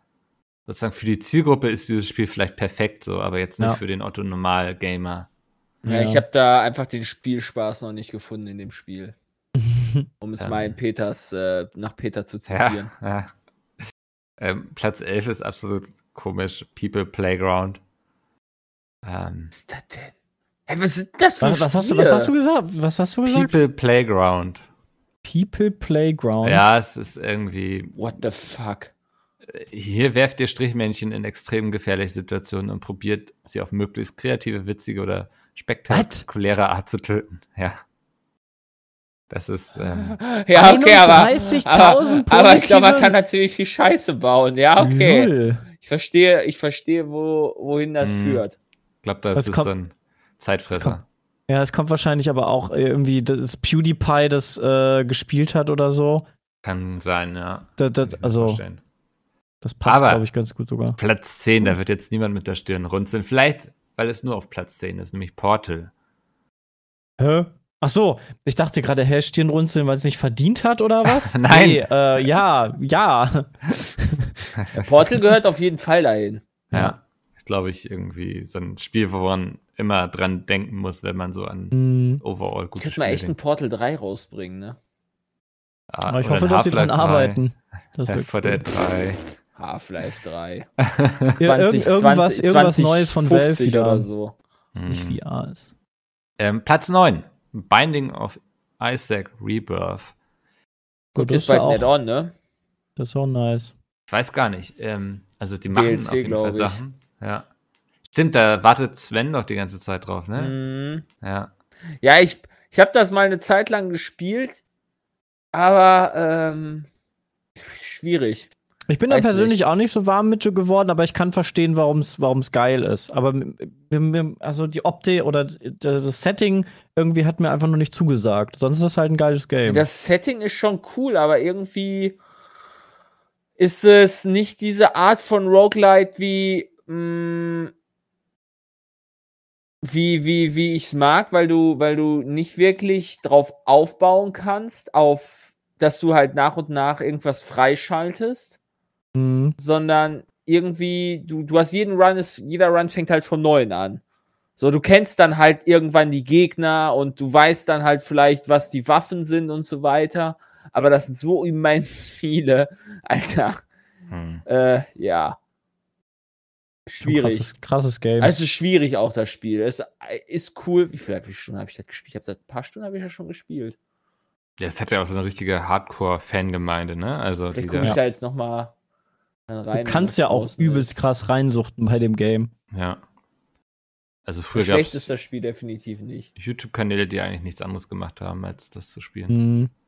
sozusagen für die Zielgruppe ist dieses Spiel vielleicht perfekt so, aber jetzt nicht Ja. für den Otto Normal Gamer. Ja, ich habe da einfach den Spielspaß noch nicht gefunden in dem Spiel. Um es Ja. mal in Peters, äh, nach Peter zu Ja, zitieren. ja. Ähm, Platz 11 ist absolut komisch. People Playground. Ähm, Was ist das denn? Hey, was ist das für Was, was, hast du, was hast du gesagt? Was hast du gesagt? People Playground. People Playground. Ja, es ist irgendwie. What the fuck? Hier werft ihr Strichmännchen in extrem gefährliche Situationen und probiert sie auf möglichst kreative, witzige oder spektakuläre Art zu töten. Ja. Das ist. Ähm, Ja, okay, aber, 31.000 aber, aber ich glaube, man kann natürlich viel Scheiße bauen. Ja, okay. Null. Ich verstehe, ich verstehe, wo, wohin das Mhm. führt. ich glaube, das Das ist kommt- so ein Zeitfresser. Ja, es kommt wahrscheinlich aber auch irgendwie, dass es PewDiePie das äh, gespielt hat oder so. Kann sein, ja. Das, das, Kann ich mir also, vorstellen. Das passt, glaube ich, ganz gut sogar. Platz 10, da wird jetzt niemand mit der Stirn runzeln. Vielleicht, weil es nur auf Platz 10 ist, nämlich Portal. Hä? Ach so, ich dachte gerade, hä, Stirnrunzeln, weil es nicht verdient hat oder was? Nein. Nee, äh, ja, ja. Portal gehört auf jeden Fall dahin. Ja. Ist, glaube ich, irgendwie so ein Spiel, wo man immer dran denken muss, wenn man so an Hm. overall Ich gute könnte mal Spiele echt ein. Portal 3 rausbringen, ne? Ah, ich hoffe, dass sie dran Half-Life 3, arbeiten. Das 4 Dead 3. Half-Life 3. Ja, irgend- irgendwas, irgendwas 20, Neues von Valve 50 wieder, oder so. was nicht Mhm. VR ist. Ähm, Platz 9. Binding of Isaac Rebirth. Gut, das ist bald auch- Add-on, ne? Das ist auch nice. Ich weiß gar nicht. Ähm, also die machen DLC, auf jeden Fall ich. Sachen. Ja. Stimmt, da wartet Sven doch die ganze Zeit drauf, ne? Mhm. Ja. Ja, ich, ich habe das mal eine Zeit lang gespielt, aber ähm, schwierig. Ich bin da Weiß persönlich nicht. auch nicht so warm mit geworden, aber ich kann verstehen, warum es geil ist. Aber also die Optik oder das Setting irgendwie hat mir einfach nur nicht zugesagt. Sonst ist das halt ein geiles Game. Das Setting ist schon cool, aber irgendwie ist es nicht diese Art von Roguelite wie mh, wie wie wie ich es mag, weil du weil du nicht wirklich drauf aufbauen kannst, auf dass du halt nach und nach irgendwas freischaltest, Mhm. sondern irgendwie du du hast jeden Run ist jeder Run fängt halt von neuem an. So, du kennst dann halt irgendwann die Gegner und du weißt dann halt vielleicht, was die Waffen sind und so weiter. Aber das sind so immens viele. Alter, Hm. äh, ja. Schwierig. Krasses, krasses Game. Also es ist schwierig auch das Spiel. Es ist cool. Wie viele, wie viele Stunden habe ich das gespielt? Ich habe seit ein paar Stunden habe ich das schon gespielt. Ja, es hat ja auch so eine richtige Hardcore-Fangemeinde, ne? Also die Vielleicht gucke da, ich da jetzt noch mal rein. Du kannst ja auch übelst ist. krass reinsuchten bei dem Game. ja. Also So früher gab schlecht ist es das Spiel definitiv nicht. YouTube-Kanäle, die eigentlich nichts anderes gemacht haben, als das zu spielen. Mhm.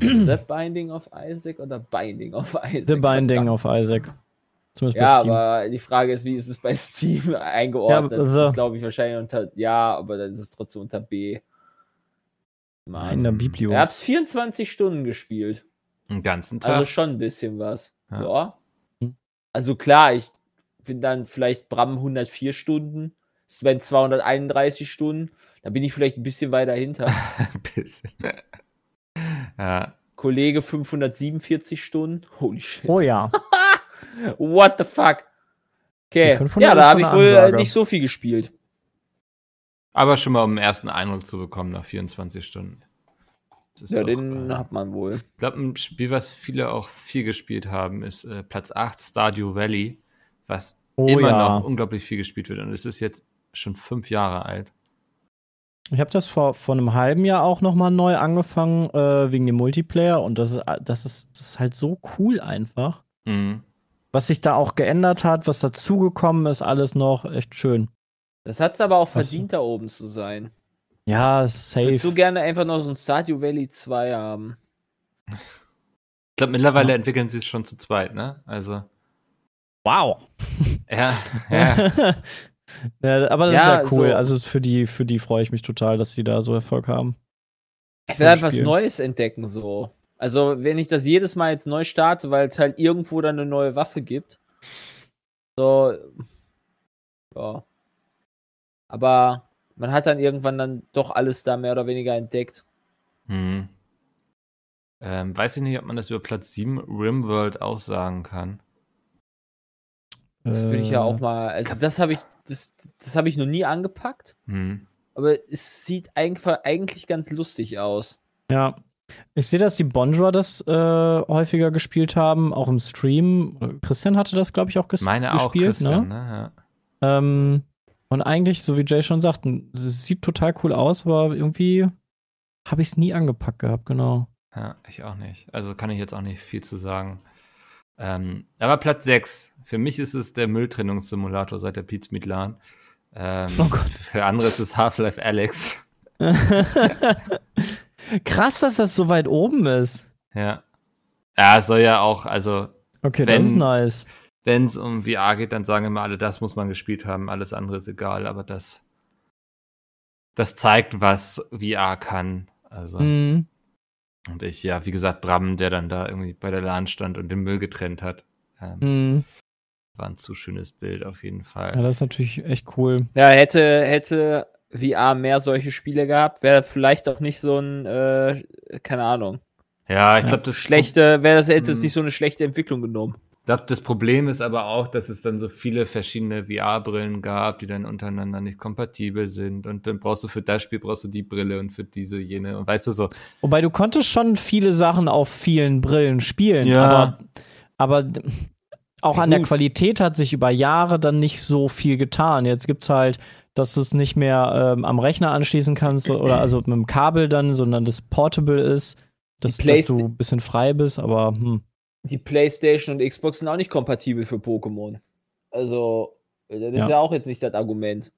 Ähm, The Binding of Isaac oder Binding of Isaac? The Binding Verdammt. of Isaac. Zumindest bei Ja, Steam. aber die Frage ist, wie ist es bei Steam eingeordnet? Ja, das ist, glaube ich, wahrscheinlich unter Ja, aber dann ist es trotzdem unter B. in der Biblio. Ich habe es 24 Stunden gespielt. Einen ganzen Tag. Also schon ein bisschen was. Ja. Ja. Also klar, ich bin dann vielleicht Bram 104 Stunden, Sven 231 Stunden. Da bin ich vielleicht ein bisschen weiter hinter. ein bisschen. ja. Kollege 547 Stunden. Holy shit. oh ja. What the fuck? Okay, Die 500 ja, da habe ich wohl äh, Ansage. nicht so viel gespielt. Aber schon mal um einen ersten Eindruck zu bekommen nach 24 Stunden. Ist Ja, doch, den äh, hat man wohl. Ich glaube, ein Spiel, was viele auch viel gespielt haben, ist äh, Platz 8, Stardew Valley, was Oh immer ja. noch unglaublich viel gespielt wird. Und es ist jetzt schon fünf Jahre alt. Ich habe das vor, vor einem halben Jahr auch noch mal neu angefangen äh, wegen dem Multiplayer und das ist, das, ist, das ist halt so cool einfach. Mhm. Was sich da auch geändert hat, was dazugekommen ist, alles noch echt schön. Das hat es aber auch Was- verdient, da oben zu sein. Ja, Ich würde so safe. gerne einfach noch so ein Stardew Valley 2 haben. Ich glaube, mittlerweile Ja. entwickeln sie es schon zu zweit, ne? Also, Wow. ja, ja. Ja, aber das Ja, ist ja cool. so- Also für die, für die freue ich mich total, dass sie da so Erfolg haben. Ich will halt was. Neues entdecken, so. Also, wenn ich das jedes Mal jetzt neu starte, weil es halt irgendwo dann eine neue Waffe gibt. So. Ja. Aber man hat dann irgendwann dann doch alles da mehr oder weniger entdeckt. Hm. Ähm, weiß ich nicht, ob man das über Platz 7 Rimworld auch sagen kann. Das würde ich ja Äh, auch mal. Also, das habe ich, das, das habe ich noch nie angepackt. Hm. Aber es sieht einfach eigentlich ganz lustig aus. Ja. Ich sehe, dass die Bonjour das äh, häufiger gespielt haben, auch im Stream. Christian hatte das, glaube ich, auch ges Meine auch, gespielt. Christian, ne? ne? Ja. Ähm, und eigentlich, so wie Jay schon sagt, es sieht total cool aus, aber irgendwie habe ich es nie angepackt gehabt, genau. Ja, ich auch nicht. Also kann ich jetzt auch nicht viel zu sagen. Ähm, aber Platz 6. Für mich ist es der Mülltrennungssimulator seit der Pizza Midlan. Ähm, Oh Gott. Für andere ist es Half-Life Alex. Krass, dass das so weit oben ist. Ja. Ja, es soll ja auch, also, Okay, Wenn- das ist nice. Wenn es um VR geht, dann sagen immer alle, das muss man gespielt haben, alles andere ist egal, aber das, das zeigt, was VR kann. Also, Mhm. und ich, ja, wie gesagt, Bram, der dann da irgendwie bei der LAN stand und den Müll getrennt hat, ähm, Mhm. war ein zu schönes Bild auf jeden Fall. Ja, das ist natürlich echt cool. Ja, hätte, hätte VR mehr solche Spiele gehabt, wäre vielleicht auch nicht so ein, äh, keine Ahnung, Ja, ich Ja. glaube, das schlechte, wäre das, hätte es Mhm. nicht so eine schlechte Entwicklung genommen. Glaube, das Problem ist aber auch, dass es dann so viele verschiedene VR-Brillen gab, die dann untereinander nicht kompatibel sind. Und dann brauchst du für das Spiel brauchst du die Brille und für diese jene. Und weißt du so, Wobei du konntest schon viele Sachen auf vielen Brillen spielen, Ja. aber, aber auch an der. Qualität hat sich über Jahre dann nicht so viel getan. Jetzt gibt's halt, dass du es nicht mehr ähm, am Rechner anschließen kannst oder also mit dem Kabel dann, sondern das portable ist, dass, dass du ein bisschen frei bist, aber hm. Die PlayStation und Xbox sind auch nicht kompatibel für Pokémon. Also, das ist Ja. ja auch jetzt nicht das Argument.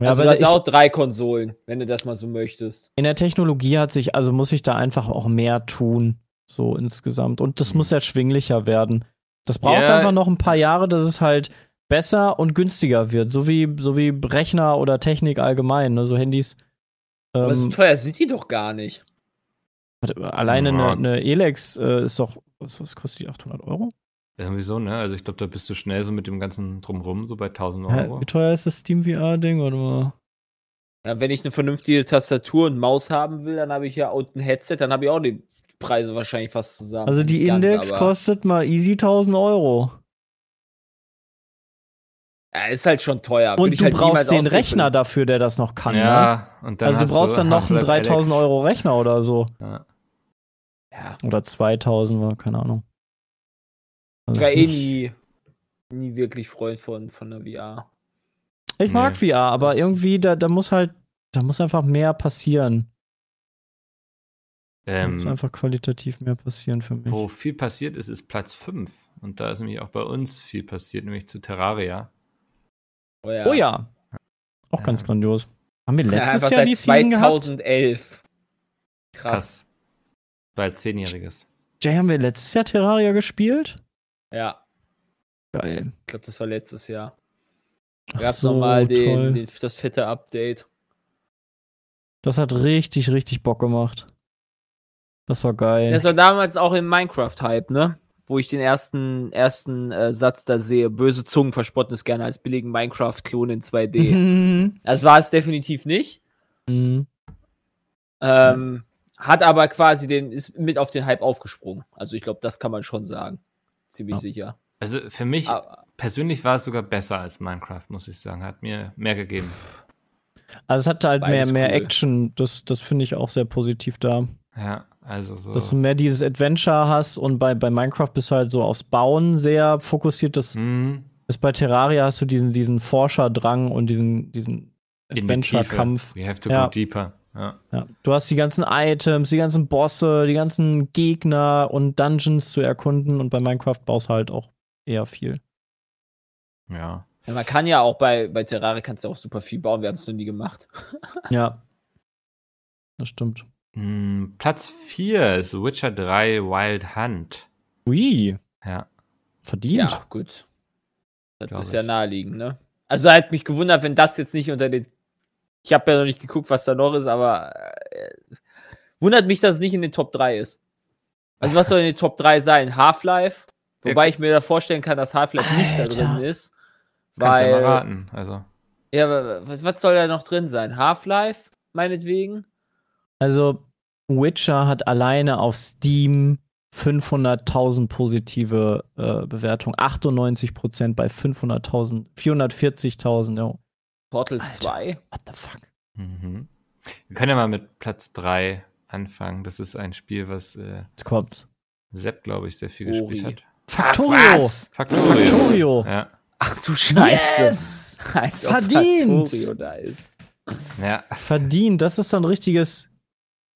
Ja, also, aber hast ich- auch drei Konsolen, wenn du das mal so möchtest. in der Technologie hat sich, also muss ich da einfach auch mehr tun, so insgesamt. Und das Mhm. muss erschwinglicher werden. Das braucht Ja. einfach noch ein paar Jahre, dass es halt besser und günstiger wird. So wie, so wie Rechner oder Technik allgemein, ne? so Handys. Aber so Ähm, teuer sind die doch gar nicht. Warte, alleine Ja. eine, eine Elex äh, ist doch, was, was kostet die? 800 Euro? irgendwie so, ne? Also ich glaube, da bist du schnell so mit dem ganzen Drumrum, so bei 1000 Hä, Euro. wie teuer ist das Steam VR-Ding? Warte mal. Ja, wenn ich eine vernünftige Tastatur und Maus haben will, dann habe ich ja auch ein Headset, dann habe ich auch die Preise wahrscheinlich fast zusammen. Also die ganz, Index aber- kostet mal easy 1000 Euro. Ja, ist halt schon teuer. Würde Und ich du halt brauchst den. Rechner dafür, der das noch kann. Ne? ja, und dann Also du brauchst dann noch einen Half-Life 3000 Alyx. Euro Rechner oder so. Ja. Ja, Oder 2000, war keine Ahnung. ich Also war ist eh nie, nie wirklich Freund von, von der VR. Ich mag Nee, VR, aber das- irgendwie, da, da muss halt, da muss einfach mehr passieren. Da muss Ähm, einfach qualitativ mehr passieren für mich. wo viel passiert ist, ist Platz 5. Und da ist nämlich auch bei uns viel passiert, nämlich zu Terraria. Oh ja. Oh ja. Auch Ja. ganz grandios. Haben wir Ja, letztes einfach Jahr seit die Season gehabt? 2011. Krass. Krass. Bald Zehnjähriges. Jay, haben wir letztes Jahr Terraria gespielt? Ja, Geil. ich glaube, das war letztes Jahr. Ach Gab's so, nochmal den, den, das fette Update. Das hat richtig, richtig Bock gemacht. Das war geil. Das war damals auch im Minecraft-Hype, ne? Wo ich den ersten, ersten äh, Satz da sehe. Böse Zungen verspotten es gerne als billigen Minecraft-Klon in 2D. Mhm. das war es definitiv nicht. Mhm. Ähm, hat aber quasi den, ist mit auf den Hype aufgesprungen. Also ich glaube, das kann man schon sagen. Ziemlich Ja. sicher. Also für mich Aber, persönlich war es sogar besser als Minecraft, muss ich sagen. Hat mir mehr gegeben. Also es hatte halt mehr, Beides mehr cool. Action. Das, das finde ich auch sehr positiv da. Ja, also so. Dass du mehr dieses Adventure hast und bei, bei Minecraft bist du halt so aufs Bauen sehr fokussiert. Das Hm, ist bei Terraria hast du diesen, diesen Forscherdrang und diesen, diesen Adventure-Kampf. We have to Ja. go deeper. Ja. Ja. Du hast die ganzen Items, die ganzen Bosse, die ganzen Gegner und Dungeons zu erkunden und bei Minecraft baust du halt auch eher viel. ja. ja, man kann ja auch bei, bei Terraria kannst du auch super viel bauen. Wir haben es noch nie gemacht. Ja. Das stimmt. Hm, Platz 4 ist Witcher 3 Wild Hunt. Ui, Ja. verdient. Ja, gut. Das Glaub ist ja naheliegend, ne? Also hat mich gewundert, wenn das jetzt nicht unter den. Ich habe ja noch nicht geguckt, was da noch ist, aber äh, wundert mich, dass es nicht in den Top 3 ist. Also was soll in den Top 3 sein? Half-Life? Wobei ich mir da vorstellen kann, dass Half-Life nicht da drin ist. Kannst Weil, ja mal raten. Also, ja, wa- wa- was soll da noch drin sein? Half-Life, meinetwegen? Also, Witcher hat alleine auf Steam 500.000 positive äh, Bewertungen. 98% bei 500.000, 440.000. Ja. Portal Alter. 2? What the fuck? mhm. Wir können ja mal mit Platz 3 anfangen. Das ist ein Spiel, was äh, Jetzt kommt's. Sepp, glaube ich, sehr viel Ori. gespielt hat. Factorio! Factorio. Factorio! Ja. Ach du Scheiße. Yes! Als ob Verdient. Factorio da ist. ja. Verdient. Das ist so ein richtiges,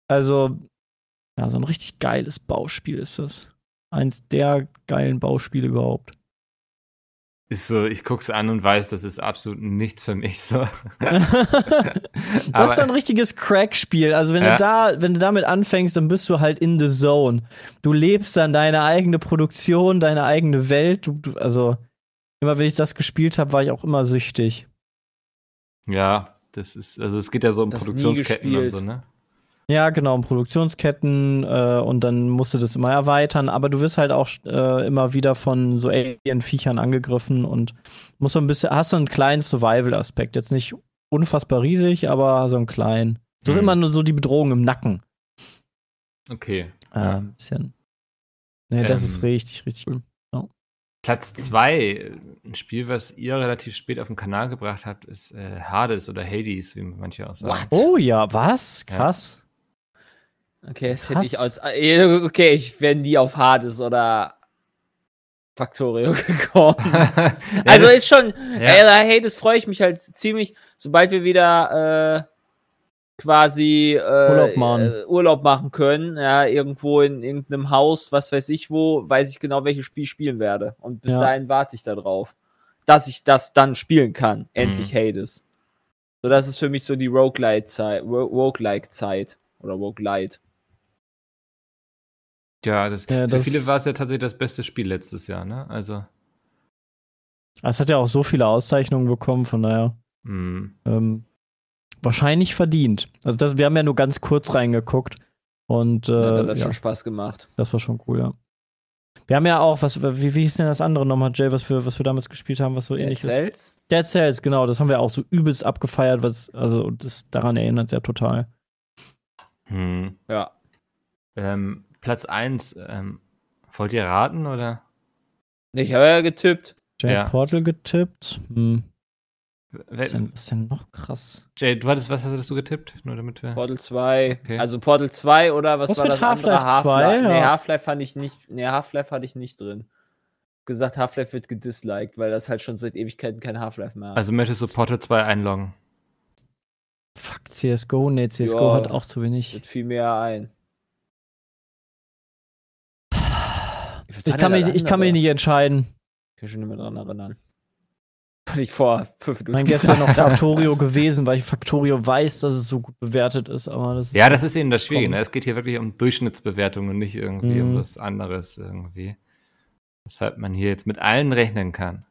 also, ja, so ein richtig geiles Bauspiel ist das. Eins der geilen Bauspiele überhaupt. Ist so, ich guck's an und weiß, das ist absolut nichts für mich. So. das Aber- ist ein richtiges Crack-Spiel. Also wenn Ja. du da, wenn du damit anfängst, dann bist du halt in the zone. Du lebst dann deine eigene Produktion, deine eigene Welt. Du, du, also immer wenn ich das gespielt habe, war ich auch immer süchtig. Ja, das ist, also es geht ja so um Das Produktionsketten und so, ne? Ja, genau, Produktionsketten äh, und dann musst du das immer erweitern, aber du wirst halt auch äh, immer wieder von so Alien-Viechern angegriffen und musst so ein bisschen, hast so einen kleinen Survival-Aspekt. Jetzt nicht unfassbar riesig, aber so einen kleinen. Du hast Mhm. immer nur so die Bedrohung im Nacken. Okay. Äh, ein bisschen. Nee, das ist Ähm, richtig, richtig cool. Platz 2, ein Spiel, was ihr relativ spät auf den Kanal gebracht habt, ist äh, Hades oder Hades, wie manche auch sagen. What? Oh ja, was? Krass. Okay, das hätte ich als. äh, Okay, ich wäre nie auf Hades oder Factorio gekommen. Also ist schon. Ja. Ey, hey, das freue ich mich halt ziemlich, sobald wir wieder äh, quasi äh, Urlaub machen. äh, Urlaub machen können, ja, irgendwo in irgendeinem Haus, was weiß ich wo, weiß ich genau, welches Spiel spielen werde. Und bis Ja. dahin warte ich da drauf, dass ich das dann spielen kann. Endlich Hades. So, das ist für mich so die Roguelite-Zeit, Ro- Roguelike-Zeit. Oder Roguelite. Ja, das, Ja, für das- viele war es ja tatsächlich das beste Spiel letztes Jahr, ne? Also, Es hat ja auch so viele Auszeichnungen bekommen, von daher. mh. Ähm, wahrscheinlich verdient. Also das, wir haben ja nur ganz kurz reingeguckt und äh, Ja, das hat ja, schon Spaß gemacht. das war schon cool, ja. Wir haben ja auch, was, wie, wie hieß denn das andere nochmal, Jay, was wir, was wir damals gespielt haben, was so ähnlich ist? Cells? Dead Cells, genau, das haben wir auch so übelst abgefeiert, was, also das, daran erinnert es ja total. Hm. Ja. Ähm, Platz 1, ähm, wollt ihr raten oder? Ich habe ja getippt. Jay Ja. Portal getippt. Hm. Was ist, denn, was ist denn noch krass? Jay, du hattest, was hast du getippt? Nur damit wir. Portal 2. Okay. Also Portal 2 oder was, Was war mit das andere? Half-Life 2, Nee, ja. Half-Life fand ich nicht. Nee, Half-Life hatte ich nicht drin. Gesagt, Half-Life wird gedisliked, weil das halt schon seit Ewigkeiten kein Half-Life mehr hat. Also möchtest du Portal 2 einloggen? Fuck, CSGO? Nee, CSGO Ja. hat auch zu wenig. wird viel mehr ein. Ich kann, mich, ich kann mich nicht entscheiden. Ich kann schon nicht mehr dran erinnern. Weil ich vor fünf Minuten Mein Guess wäre noch. Factorio gewesen, weil ich Factorio weiß, dass es so gut bewertet ist, aber das ist Ja, das ist eben das Schwierige. Ne? Es geht hier wirklich um Durchschnittsbewertungen und nicht irgendwie um Mhm. was anderes irgendwie. Weshalb man hier jetzt mit allen rechnen kann.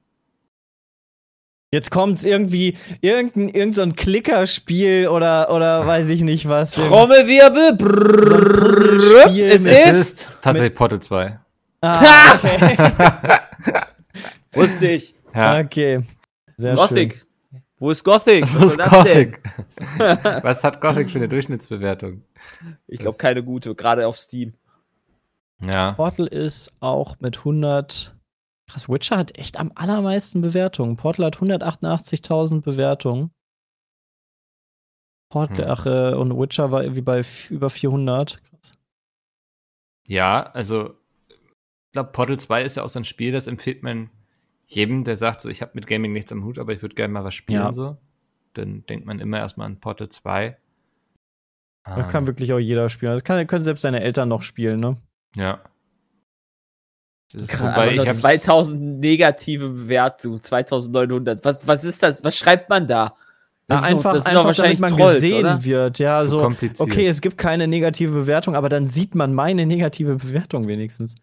Jetzt kommt irgendwie irgendein, irgendein so ein Klickerspiel oder, oder weiß ich nicht was. Trommelwirbel. Puzzlespiel es ist. Tatsächlich Portal 2. Ah, okay. Wusste ich. Ja. okay. Sehr Gothic. Wo ist Gothic? Was, Was soll das denn? Gothic? Was hat Gothic für eine Durchschnittsbewertung? Ich glaube, keine gute, gerade auf Steam. Ja. Portal ist auch mit 100. Krass, Witcher hat echt am allermeisten Bewertungen. Portal hat 188.000 Bewertungen. Portal, Hm. ach, äh, und Witcher war irgendwie bei über 400. Krass. Ja, also glaube, Portal 2 ist ja auch so ein Spiel, das empfiehlt man jedem, der sagt, so, ich habe mit Gaming nichts am Hut, aber ich würde gerne mal was spielen. Ja. So. Dann denkt man immer erstmal an Portal 2. Das Ähm, kann wirklich auch jeder spielen. Das kann, können selbst seine Eltern noch spielen, ne? Ja. Das ist, Krass, wobei ich aber hab's- 2000 negative Bewertungen, 2900. Was, was ist das? Was schreibt man da? Ja, Das ist doch- einfach, das sind einfach wahrscheinlich damit man Trolls, gesehen oder? wird. Ja, zu so, kompliziert. okay, es gibt keine negative Bewertung, aber dann sieht man meine negative Bewertung wenigstens.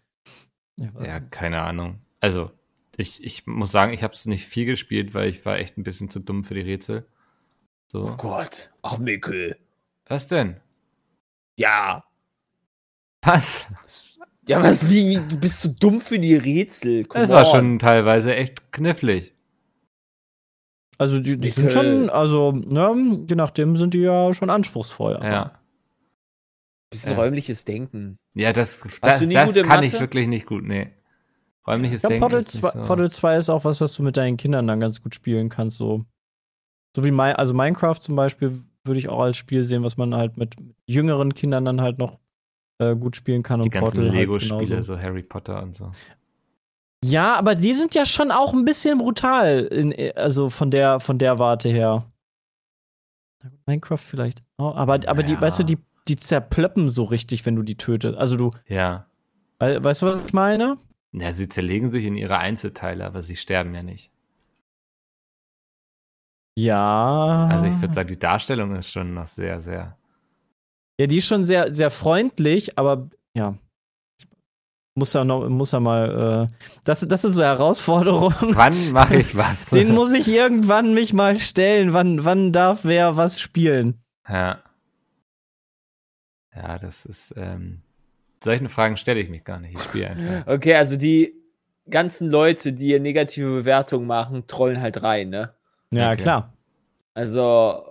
Ja, Ja, keine Ahnung. Also, Ich, ich muss sagen, ich habe es nicht viel gespielt, weil ich war echt ein bisschen zu dumm für die Rätsel. Oh So. Gott. Ach, Mikkel. Was denn? Ja. Was? Ja, was, wie, du bist zu dumm für die Rätsel. Come war on. schon teilweise echt knifflig. Also die, die sind schon, also, ne, je nachdem sind die ja schon anspruchsvoll. Ja. Bisschen Ja. räumliches Denken. Ja, das, das, du nie das kann ich Mathe? wirklich nicht gut, nee. Räumliches Ja, Denken Portal, ist 2, nicht so. Portal 2 ist auch was, was du mit deinen Kindern dann ganz gut spielen kannst. So, so wie mein, also Minecraft zum Beispiel würde ich auch als Spiel sehen, was man halt mit jüngeren Kindern dann halt noch äh, gut spielen kann. die und ganzen Portal halt Lego-Spiele, genauso. so Harry Potter und so. Ja, aber die sind ja schon auch ein bisschen brutal, in, also von der, von der Warte her. Minecraft vielleicht. auch, aber aber die, Ja. weißt du, die, die zerplöppen so richtig, wenn du die tötest. Also du, Ja. wei- weißt du, was ich meine? Ja, sie zerlegen sich in ihre Einzelteile, aber sie sterben ja nicht. Ja. Also ich würde sagen, die Darstellung ist schon noch sehr, sehr. Ja, die ist schon sehr, sehr freundlich, aber ja. Muss ja noch, muss ja mal, äh, das, das sind so Herausforderungen. Wann mache ich was? Den muss ich irgendwann mich mal stellen. Wann, wann darf wer was spielen? ja. Ja, das ist. Ähm, solchen Fragen stelle ich mich gar nicht. Ich spiele einfach. Okay, also die ganzen Leute, die hier negative Bewertungen machen, trollen halt rein, ne? Ja, Okay. klar. Also,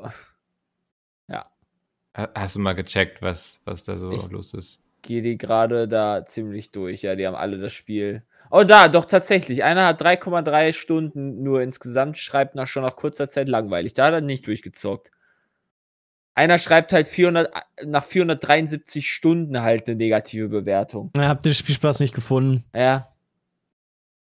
Ha- Hast du mal gecheckt, was, was da so Ich- los ist? gehe die gerade da ziemlich durch. Ja, die haben alle das Spiel. Oh, da, doch tatsächlich. Einer hat 3,3 Stunden nur insgesamt, schreibt nach schon nach kurzer Zeit langweilig. Da hat er nicht durchgezockt. Einer schreibt halt 400, nach 473 Stunden halt eine negative Bewertung. Ich hab den Spielspaß nicht gefunden. Ja.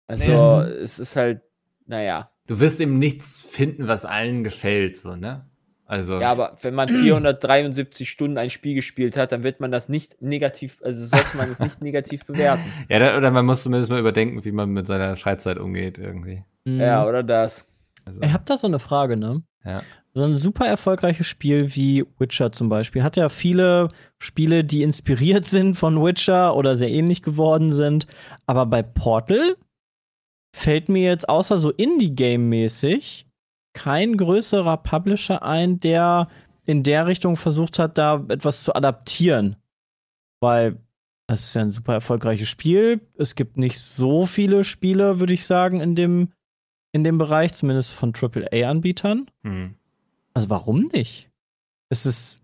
Also, Nee. es ist halt, naja. Du wirst eben nichts finden, was allen gefällt, so, ne? Also. Ja, aber wenn man 473 Stunden ein Spiel gespielt hat, dann wird man das nicht negativ, also sollte man es nicht negativ bewerten. ja, da, oder man muss zumindest mal überdenken, wie man mit seiner Freizeit umgeht, irgendwie. Ja, oder das. Also, Ich hab da so eine Frage, ne? ja. So ein super erfolgreiches Spiel wie Witcher zum Beispiel hat ja viele Spiele, die inspiriert sind von Witcher oder sehr ähnlich geworden sind. Aber bei Portal fällt mir jetzt außer so Indie-Game-mäßig kein größerer Publisher ein, der in der Richtung versucht hat, da etwas zu adaptieren. Weil es ist ja ein super erfolgreiches Spiel. Es gibt nicht so viele Spiele, würde ich sagen, in dem, in dem Bereich, zumindest von AAA-Anbietern. Hm. Also warum nicht? Es ist.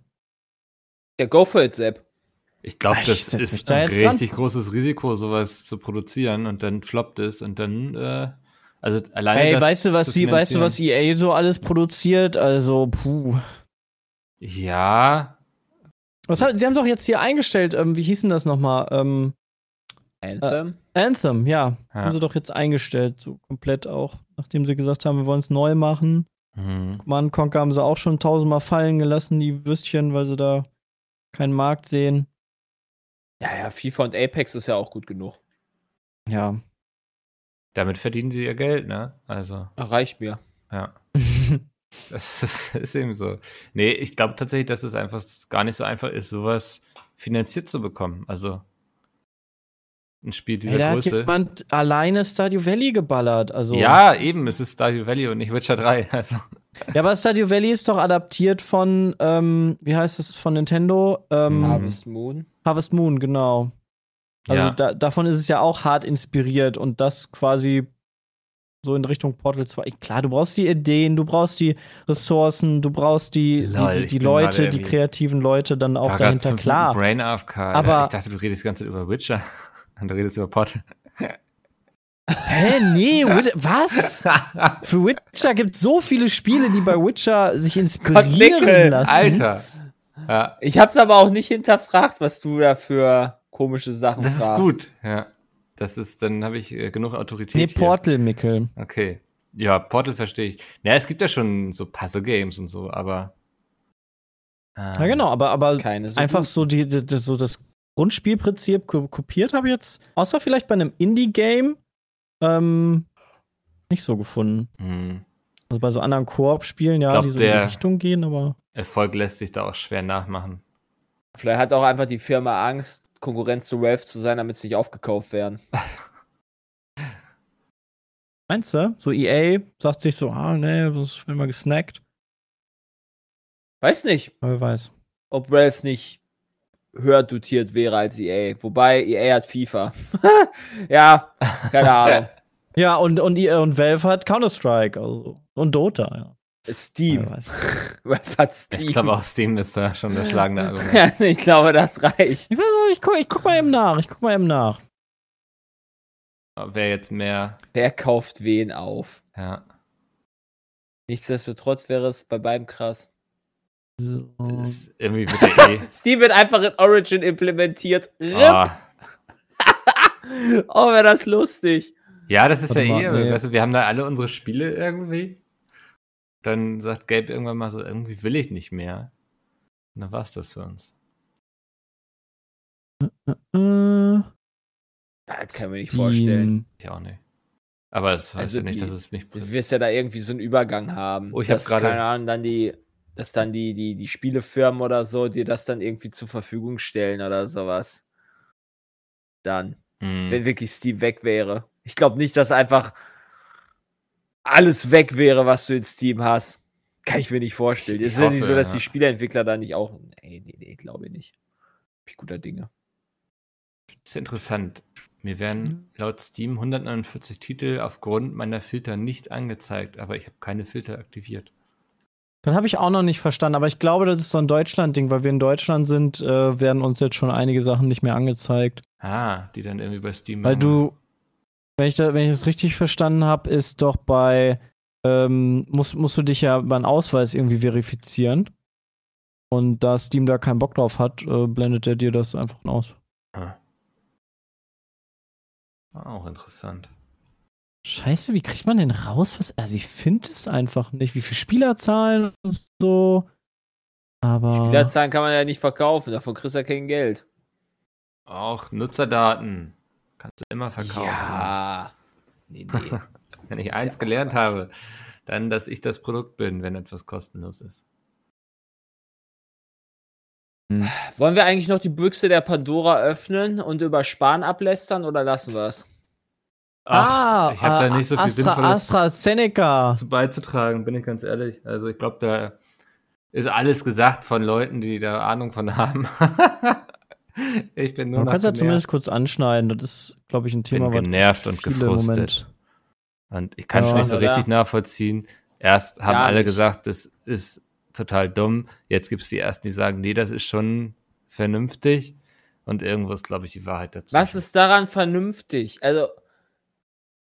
Ja, go for it, Sepp. Ich glaube, das ist da ein jetzt dran. richtig großes Risiko, sowas zu produzieren und dann floppt es und dann, äh, also alleine Ey, das weißt du, was zu die, weißt du, was EA so alles produziert? Also, puh. Ja, Was haben, sie haben doch jetzt hier eingestellt, ähm, wie hieß denn das nochmal? Ähm, Anthem? Anthem, ja. Ja. Haben sie doch jetzt eingestellt, so komplett auch, nachdem sie gesagt haben, wir wollen es neu machen. Hm. Command Conquer haben sie auch schon tausendmal fallen gelassen, die Würstchen, weil sie da keinen Markt sehen. Ja, ja, FIFA und Apex ist ja auch gut genug. Ja. damit verdienen sie ihr Geld, ne? Also, Reicht mir. ja. Das ist, ist eben so. Nee, ich glaube tatsächlich, dass es einfach gar nicht so einfach ist, sowas finanziert zu bekommen. Also ein Spiel dieser Ey, da hat Größe. jemand alleine Stardew Valley geballert. Also, Ja, eben, es ist Stardew Valley und nicht Witcher 3. Also, ja, aber Stardew Valley ist doch adaptiert von, ähm, wie heißt das, von Nintendo? Ähm. Harvest Moon. Harvest Moon, genau. Also ja. da, davon ist es ja auch hart inspiriert und das quasi so in Richtung Portal 2. Klar, du brauchst die Ideen, du brauchst die Ressourcen, du brauchst die, Lol, die, die, die Leute, die kreativen Leute dann auch dahinter. Klar. Brain AFK. Aber- ich dachte, du redest die ganze Zeit über Witcher. Und du redest über Portal. Hä, nee, Wit- was? Für Witcher gibt es so viele Spiele, die bei Witcher sich inspirieren lassen. Alter. Ja, Ich hab's aber auch nicht hinterfragt, was du da für komische Sachen das ist fragst. gut. Ja. Das ist, dann habe ich äh, genug Autorität. Nee, hier. Portal, Mickel. Okay. Ja, Portal verstehe ich. Naja, es gibt ja schon so Puzzle-Games und so, aber. äh, Ja, genau, aber, aber Keine so einfach gut. so, die, die, so das Grundspielprinzip ko- kopiert habe ich jetzt, außer vielleicht bei einem Indie-Game, ähm, nicht so gefunden. Hm. Also bei so anderen Koop-Spielen, ja, Glaub, die so in die Richtung gehen, aber. Erfolg lässt sich da auch schwer nachmachen. Vielleicht hat auch einfach die Firma Angst, Konkurrenz zu Valve zu sein, damit sie nicht aufgekauft werden. Meinst du? So EA sagt sich so, ah, nee, das wird mal gesnackt. Weiß nicht, Aber wer weiß. ob Valve nicht höher dotiert wäre als EA. Wobei EA hat FIFA. ja, keine Ahnung. Ja, und, und, EA und Valve hat Counter-Strike also, und Dota, ja. Steam. Valve hat Steam. Ich glaube auch Steam ist da schon der schlagende Argument. Also ich glaube, das reicht. Ich, weiß ich, guck, ich guck mal eben nach. Ich guck mal eben nach. Wer jetzt mehr, Wer kauft wen auf? ja. Nichtsdestotrotz wäre es bei beidem krass. So. Ist irgendwie wird der eh. Steam wird einfach in Origin implementiert. RIP. Ah. Oh, wäre das lustig. Ja, das ist Warte ja mal, eh, nee. weißt du, wir haben da alle unsere Spiele irgendwie. Dann sagt Gabe irgendwann mal so, irgendwie will ich nicht mehr. Und dann war's das für uns. Das kann mir nicht Steam. vorstellen. Ich auch nicht. Aber das heißt Also ja nicht, die- dass es mich. Du wirst ja da irgendwie so einen Übergang haben. Oh, ich hab dass, gerade- Keine Ahnung, dann die, dass dann die, die, die Spielefirmen oder so dir das dann irgendwie zur Verfügung stellen oder sowas. Dann. Hm. Wenn wirklich Steam weg wäre. Ich glaube nicht, dass einfach alles weg wäre, was du in Steam hast. Kann ich mir nicht vorstellen. Es ist ja nicht so, dass ja. die Spieleentwickler da nicht auch. Nee, nee, nee, glaube ich nicht. Bin ich guter Dinge. Das ist interessant. Mir werden laut Steam 149 Titel aufgrund meiner Filter nicht angezeigt, aber ich habe keine Filter aktiviert. Das habe ich auch noch nicht verstanden, aber ich glaube, das ist so ein Deutschland-Ding, weil wir in Deutschland sind, äh, werden uns jetzt schon einige Sachen nicht mehr angezeigt. Ah, die dann irgendwie bei Steam. Weil du, wenn ich, da, wenn ich das richtig verstanden habe, ist doch bei, ähm, musst, musst du dich ja einen Ausweis irgendwie verifizieren. Und da Steam da keinen Bock drauf hat, äh, blendet er dir das einfach aus. Ah. War Auch interessant. Scheiße, wie kriegt man denn raus? Was? Also ich finde es einfach nicht. Wie viele Spielerzahlen und so. Aber. Spielerzahlen kann man ja nicht verkaufen, davon kriegst du ja kein Geld. Auch Nutzerdaten. Kannst du immer verkaufen. Ja. Nee, nee. Wenn ich eins gelernt habe, dann, dass ich das Produkt bin, wenn etwas kostenlos ist. Wollen wir eigentlich noch die Büchse der Pandora öffnen und über Spahn ablästern oder lassen wir es? Ach, ich habe da nicht so viel Astra, Sinnvolles AstraZeneca. zu beizutragen, bin ich ganz ehrlich. Also ich glaube, da ist alles gesagt von Leuten, die da Ahnung von haben. ich bin nur Man noch kann es ja zumindest kurz anschneiden. Das ist, glaube ich, ein Thema, bin genervt und gefrustet. Und ich kann es Ja, nicht so richtig nachvollziehen. Erst haben alle nicht. gesagt, das ist total dumm. Jetzt gibt es die ersten, die sagen, nee, das ist schon vernünftig. Und irgendwo ist, glaube ich, die Wahrheit dazu. Was ist daran vernünftig? Also,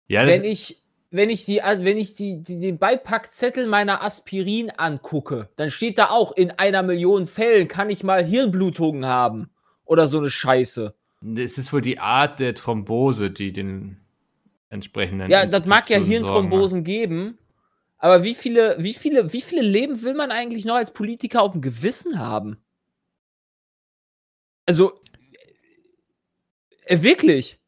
ja, wenn ich, wenn ich, die, wenn ich die, die, den Beipackzettel meiner Aspirin angucke, dann steht da auch, in einer Million Fällen kann ich mal Hirnblutungen haben. Oder so eine Scheiße. es ist wohl die Art der Thrombose, die den entsprechenden. Ja, das mag ja Hirnthrombosen geben. Aber wie viele, wie viele, wie viele Leben will man eigentlich noch als Politiker auf dem Gewissen haben? Also, äh, wirklich.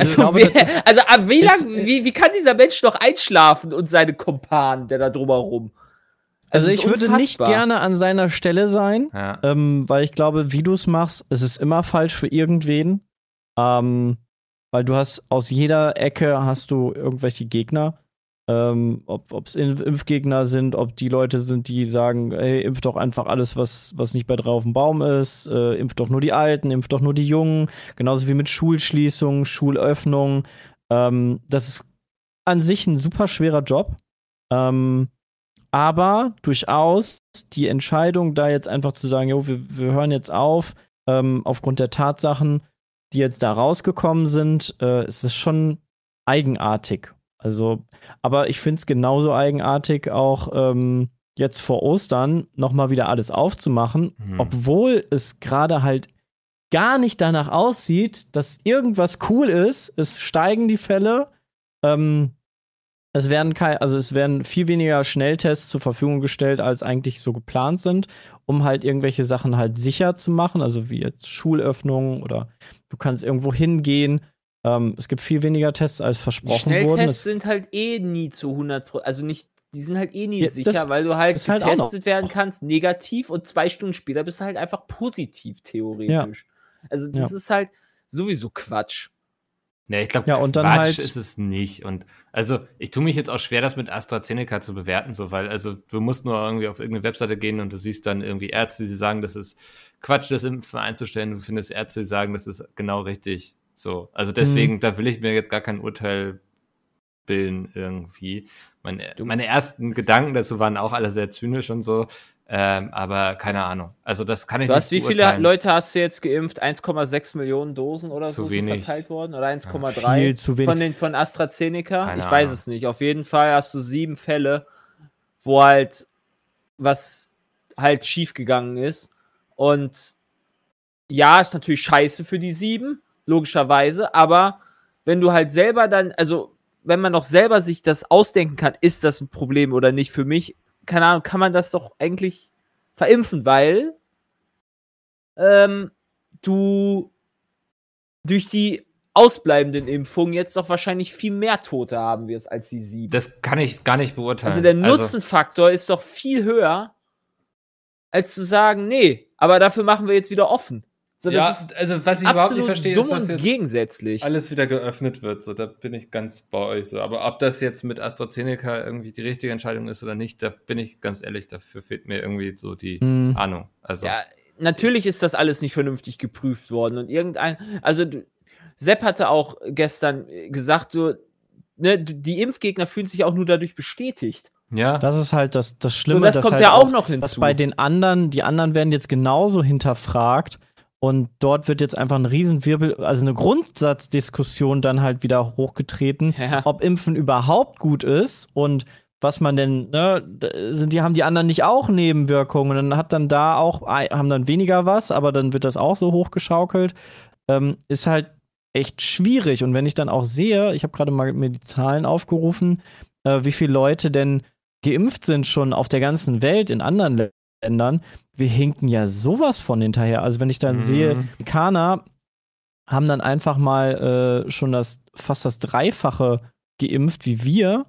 Also, Also, glaube, wer, das ist- also ab wie, ist- lang, wie, wie kann dieser Mensch noch einschlafen und seine Kumpanen, der da drumherum? Also es ich würde nicht gerne an seiner Stelle sein, ja. ähm, weil ich glaube, wie du es machst, es ist immer falsch für irgendwen. Ähm, weil du hast aus jeder Ecke hast du irgendwelche Gegner. Ähm, ob es Impfgegner sind, ob die Leute sind, die sagen, ey, impf doch einfach alles, was, was nicht bei drauf auf dem Baum ist, äh, impf doch nur die Alten, impf doch nur die Jungen, genauso wie mit Schulschließungen, Schulöffnungen. Ähm, das ist an sich ein super schwerer Job. Ähm, aber durchaus die Entscheidung, da jetzt einfach zu sagen, jo, wir, wir hören jetzt auf, ähm, aufgrund der Tatsachen, die jetzt da rausgekommen sind, äh, ist es schon eigenartig. Also, aber ich finde es genauso eigenartig, auch ähm, jetzt vor Ostern nochmal wieder alles aufzumachen, Hm. obwohl es gerade halt gar nicht danach aussieht, dass irgendwas cool ist. Es steigen die Fälle. Ähm, es werden kein, also es werden viel weniger Schnelltests zur Verfügung gestellt, als eigentlich so geplant sind, um halt irgendwelche Sachen halt sicher zu machen, also wie jetzt Schulöffnungen oder du kannst irgendwo hingehen. Ähm, es gibt viel weniger Tests, als versprochen wurden. Schnelltests Es, sind halt eh nie zu 100 Pro- also nicht, die sind halt eh nie Ja, das sicher, weil du halt halt getestet werden kannst, negativ und zwei Stunden später bist du halt einfach positiv, theoretisch. Also das Ja. ist halt sowieso Quatsch. Nee, ich glaube, Ja, und dann Quatsch halt- ist es nicht. Und also, ich tue mich jetzt auch schwer, das mit AstraZeneca zu bewerten, so, weil, also, du musst nur irgendwie auf irgendeine Webseite gehen und du siehst dann irgendwie Ärzte, die sagen, das ist Quatsch, das Impfen einzustellen. Du findest Ärzte, die sagen, das ist genau richtig. So. Also, deswegen, da will ich mir jetzt gar kein Urteil bilden irgendwie. Meine, meine ersten Gedanken dazu waren auch alle sehr zynisch und so. Ähm, aber keine Ahnung. Also, das kann ich Du nicht hast, wie viele. Leute hast du jetzt geimpft? 1,6 Millionen Dosen oder Zu so sind wenig. verteilt worden? Oder 1,3? Viel zu wenig. Von, den, von AstraZeneca? Keine ich weiß Ahnung. es nicht. Auf jeden Fall hast du sieben Fälle, wo halt was halt schiefgegangen ist. Und ja, ist natürlich scheiße für die sieben, logischerweise, aber wenn du halt selber dann, also wenn man noch selber sich das ausdenken kann, ist das ein Problem oder nicht für mich, keine Ahnung, kann man das doch eigentlich verimpfen, weil ähm, du durch die ausbleibenden Impfungen jetzt doch wahrscheinlich viel mehr Tote haben wirst als die sieben. Das kann ich gar nicht beurteilen. Also der Nutzenfaktor ist doch viel höher, als zu sagen, nee, aber dafür machen wir jetzt wieder offen. So, das ja, ist also was ich überhaupt nicht verstehe, dumm ist, dass jetzt gegensätzlich. alles wieder geöffnet wird. So, da bin ich ganz bei euch so. Aber ob das jetzt mit AstraZeneca irgendwie die richtige Entscheidung ist oder nicht, da bin ich ganz ehrlich, dafür fehlt mir irgendwie so die Hm. Ahnung. Also Ja, natürlich ist das alles nicht vernünftig geprüft worden und irgendein, also Sepp hatte auch gestern gesagt, so, ne, die Impfgegner fühlen sich auch nur dadurch bestätigt. ja, Das ist halt das, das Schlimme. und das dass kommt halt ja auch noch hinzu. dass bei den anderen, die anderen werden jetzt genauso hinterfragt und dort wird jetzt einfach ein Riesenwirbel, also eine Grundsatzdiskussion dann halt wieder hochgetreten, Ja. ob Impfen überhaupt gut ist und was man denn, ne, sind die, haben die anderen nicht auch Nebenwirkungen? Und dann hat dann da auch, haben dann weniger was, aber dann wird das auch so hochgeschaukelt. Ähm, ist halt echt schwierig. Und wenn ich dann auch sehe, ich habe gerade mal mir die Zahlen aufgerufen, äh, wie viele Leute denn geimpft sind schon auf der ganzen Welt in anderen Ländern, wir hinken ja sowas von hinterher. Also wenn ich dann Mhm. sehe, die Kana haben dann einfach mal äh, schon das fast das Dreifache geimpft wie wir.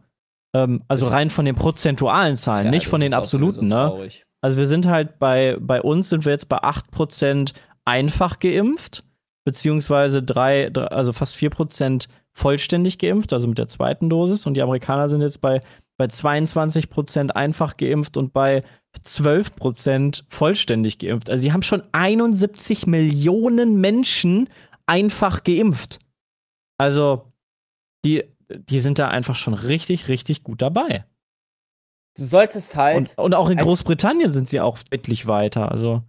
Ähm, also Das- rein von den prozentualen Zahlen, Ja, nicht von den absoluten, ne? Also wir sind halt bei, bei uns sind wir jetzt bei 8% einfach geimpft, beziehungsweise drei, also fast 4% vollständig geimpft, also mit der zweiten Dosis. Und die Amerikaner sind jetzt bei, bei 22% einfach geimpft und bei 12% vollständig geimpft. Also sie haben schon 71 Millionen Menschen einfach geimpft. Also die, die sind da einfach schon richtig, richtig gut dabei. Du solltest halt, Und, und auch in Großbritannien sind sie auch deutlich weiter. Also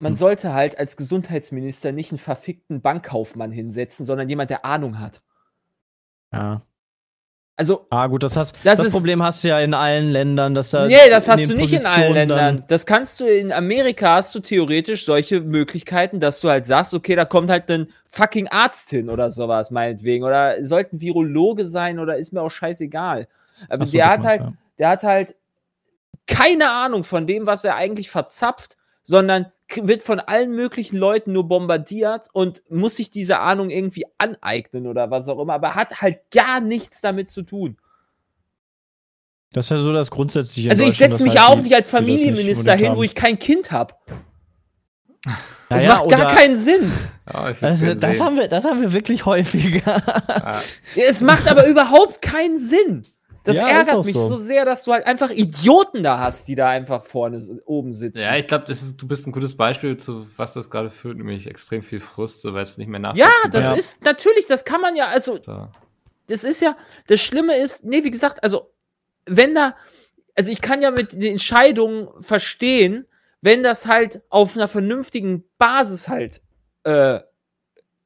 man sollte halt als Gesundheitsminister nicht einen verfickten Bankkaufmann hinsetzen, sondern jemand, der Ahnung hat. ja. Also, Ah, gut, das hast Das das, ist- Problem hast du ja in allen Ländern, dass da nee, das hast du nicht in allen Positionen Ländern. Das kannst du in Amerika hast du theoretisch solche Möglichkeiten, dass du halt sagst, okay, da kommt halt ein fucking Arzt hin oder sowas, meinetwegen. Oder sollte ein Virologe sein oder ist mir auch scheißegal. Aber so, der hat halt, du, der hat halt keine Ahnung von dem, was er eigentlich verzapft, sondern wird von allen möglichen Leuten nur bombardiert und muss sich diese Ahnung irgendwie aneignen oder was auch immer, aber hat halt gar nichts damit zu tun. Das ist ja so das Grundsätzliche. Also ich setze mich halt auch nicht als nicht Familienminister unbedingt hin, wo ich kein Kind habe. Das Naja, macht gar keinen Sinn. ja, Also, das, sehen. haben wir, das haben wir wirklich häufiger. Ja. Es macht aber überhaupt keinen Sinn. Das Ja, ärgert mich so. so. sehr, dass du halt einfach Idioten da hast, die da einfach vorne oben sitzen. Ja, ich glaube, du bist ein gutes Beispiel zu was das gerade führt, nämlich extrem viel Frust, so weil es nicht mehr ja nachvollziehbar das Ja. ist natürlich, das kann man ja, also So. das ist ja, das Schlimme ist, nee, wie gesagt, also, wenn da, also ich kann ja mit den Entscheidungen verstehen, wenn das halt auf einer vernünftigen Basis halt äh,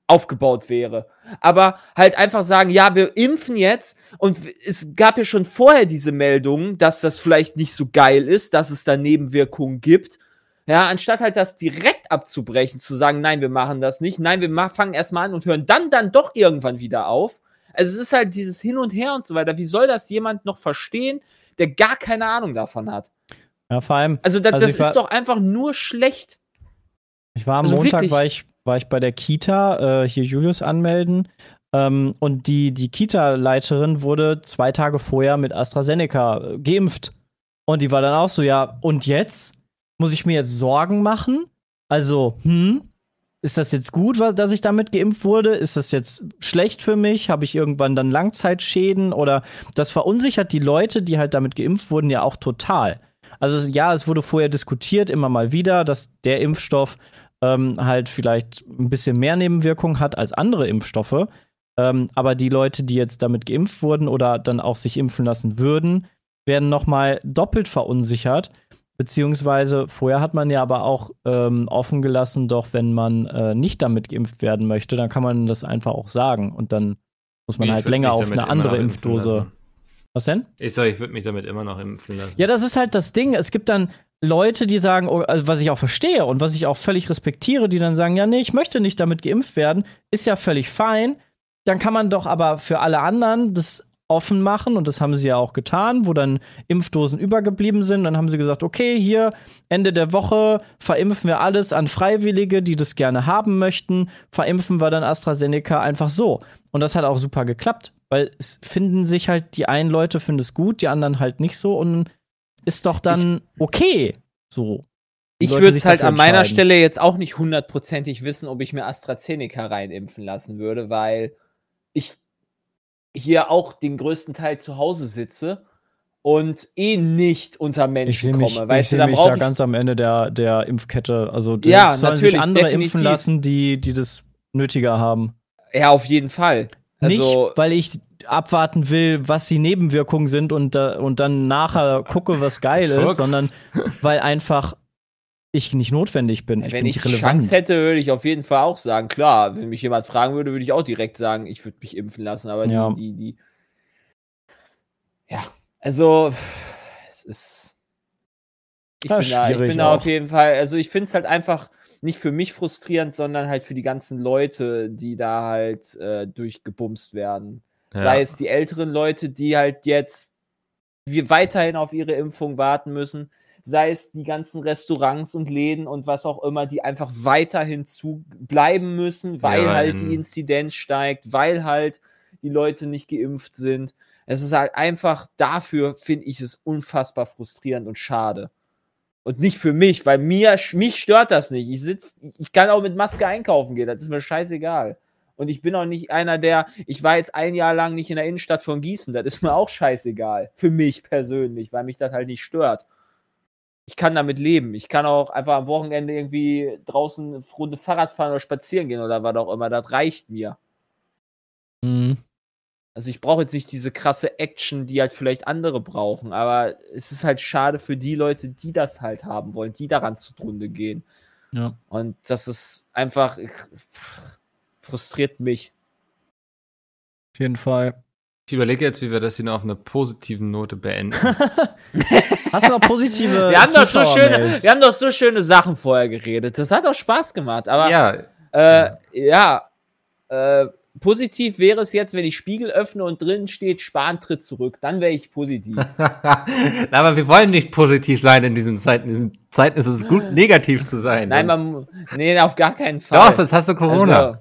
aufgebaut wäre. Aber halt einfach sagen, ja, wir impfen jetzt und es gab ja schon vorher diese Meldungen, dass das vielleicht nicht so geil ist, dass es da Nebenwirkungen gibt. Ja, anstatt halt das direkt abzubrechen, zu sagen, nein, wir machen das nicht, nein, wir fangen erstmal an und hören dann dann doch irgendwann wieder auf. Also es ist halt dieses Hin und Her und so weiter. Wie soll das jemand noch verstehen, der gar keine Ahnung davon hat? Ja, vor allem, Also, da, Also das ist doch einfach nur schlecht. ich war am Also Montag, wirklich. war ich, war ich bei der Kita, äh, hier Julius anmelden. Ähm, und die, die Kita-Leiterin wurde zwei Tage vorher mit AstraZeneca äh, geimpft. Und die war dann auch so, ja, und jetzt? Muss ich mir jetzt Sorgen machen? Also, hm? ist das jetzt gut, dass ich damit geimpft wurde? Ist das jetzt schlecht für mich? Habe ich irgendwann dann Langzeitschäden? Oder das verunsichert die Leute, die halt damit geimpft wurden, ja auch total. Also ja, es wurde vorher diskutiert, immer mal wieder, dass der Impfstoff ähm, halt vielleicht ein bisschen mehr Nebenwirkungen hat als andere Impfstoffe. Ähm, aber die Leute, die jetzt damit geimpft wurden oder dann auch sich impfen lassen würden, werden noch mal doppelt verunsichert. Beziehungsweise vorher hat man ja aber auch ähm, offen gelassen, doch wenn man äh, nicht damit geimpft werden möchte, dann kann man das einfach auch sagen. Und dann muss man Ich halt länger auf eine andere Impfdose. Was denn? Ich sag, ich würde mich damit immer noch impfen lassen. Ja, das ist halt das Ding. Es gibt dann Leute, die sagen, oh, also was ich auch verstehe und was ich auch völlig respektiere, die dann sagen, ja, nee, ich möchte nicht damit geimpft werden, ist ja völlig fein. Dann kann man doch aber für alle anderen das offen machen und das haben sie ja auch getan, wo dann Impfdosen übergeblieben sind. Dann haben sie gesagt, okay, hier Ende der Woche verimpfen wir alles an Freiwillige, die das gerne haben möchten. Verimpfen wir dann AstraZeneca einfach so. Und das hat auch super geklappt, weil es finden sich halt die einen Leute finden es gut, die anderen halt nicht so und ist doch dann okay. So. Ich würde es halt an meiner. Stelle jetzt auch nicht hundertprozentig wissen, ob ich mir AstraZeneca reinimpfen lassen würde, weil ich hier auch den größten Teil zu Hause sitze und eh nicht unter Ich Menschen sehe mich, komme. ich Weißt du, seh da mich da ich ganz am Ende der, der Impfkette. Also das Ja, sollen natürlich, sich andere definitiv. impfen lassen, die, die das nötiger haben. ja auf jeden Fall. Also, nicht, weil ich abwarten will, was die Nebenwirkungen sind und, da, und dann nachher gucke, was geil ist, sondern weil einfach ich nicht notwendig bin. Ich wenn bin ich relevant. Chance hätte, würde ich auf jeden Fall auch sagen, klar, wenn mich jemand fragen würde, würde ich auch direkt sagen, ich würde mich impfen lassen, aber Ja. die, die, die, ja, also, es ist, ich Ja, bin da, ich bin da auf jeden Fall, also ich finde es halt einfach nicht für mich frustrierend, sondern halt für die ganzen Leute, die da halt äh, durchgebumst werden. Ja. Sei es die älteren Leute, die halt jetzt wir weiterhin auf ihre Impfung warten müssen, sei es die ganzen Restaurants und Läden und was auch immer, die einfach weiterhin zu bleiben müssen, weil Ja, halt die Inzidenz steigt, weil halt die Leute nicht geimpft sind. Es ist halt einfach dafür, finde ich es unfassbar frustrierend und schade. Und nicht für mich, weil mir, mich stört das nicht. Ich sitz, ich kann auch mit Maske einkaufen gehen, das ist mir scheißegal. Und ich bin auch nicht einer, der, ich war jetzt ein Jahr lang nicht in der Innenstadt von Gießen, das ist mir auch scheißegal. Für mich persönlich, weil mich das halt nicht stört. Ich kann damit leben. Ich kann auch einfach am Wochenende irgendwie draußen eine Runde Fahrrad fahren oder spazieren gehen oder was auch immer. Das reicht mir. Mhm. Also ich brauche jetzt nicht diese krasse Action, die halt vielleicht andere brauchen, aber es ist halt schade für die Leute, die das halt haben wollen, die daran zugrunde gehen. Ja. Und das ist einfach pff, frustriert mich. Auf jeden Fall. Ich überlege jetzt, wie wir das hier noch auf einer positiven Note beenden. Hast du noch positive Wir haben, doch so schöne, wir haben doch so schöne Sachen vorher geredet. Das hat auch Spaß gemacht. Aber ja, äh, ja, äh, positiv wäre es jetzt, wenn ich Spiegel öffne und drin steht, Spahn tritt zurück. Dann wäre ich positiv. aber wir wollen nicht positiv sein in diesen Zeiten. In diesen Zeiten ist es gut, negativ zu sein. Nein, man, nee, auf gar keinen Fall. Doch, jetzt hast du Corona. Also,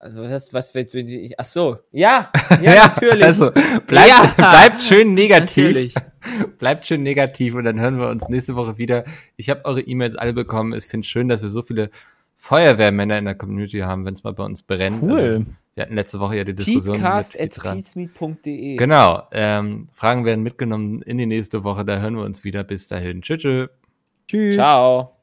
also was, was wird, ach so, ja, ja, natürlich. Also, bleibt, Ja, bleibt schön negativ. natürlich. Bleibt schön negativ und dann hören wir uns nächste Woche wieder. Ich habe eure E-Mails alle bekommen. Ich finde schön, dass wir so viele Feuerwehrmänner in der Community haben, wenn es mal bei uns brennt. Cool. Also, wir hatten letzte Woche ja die Diskussion mit. Genau. Ähm, Fragen werden mitgenommen in die nächste Woche. Da hören wir uns wieder. Bis dahin. Tschüss. tschüss. Tschüss. Ciao.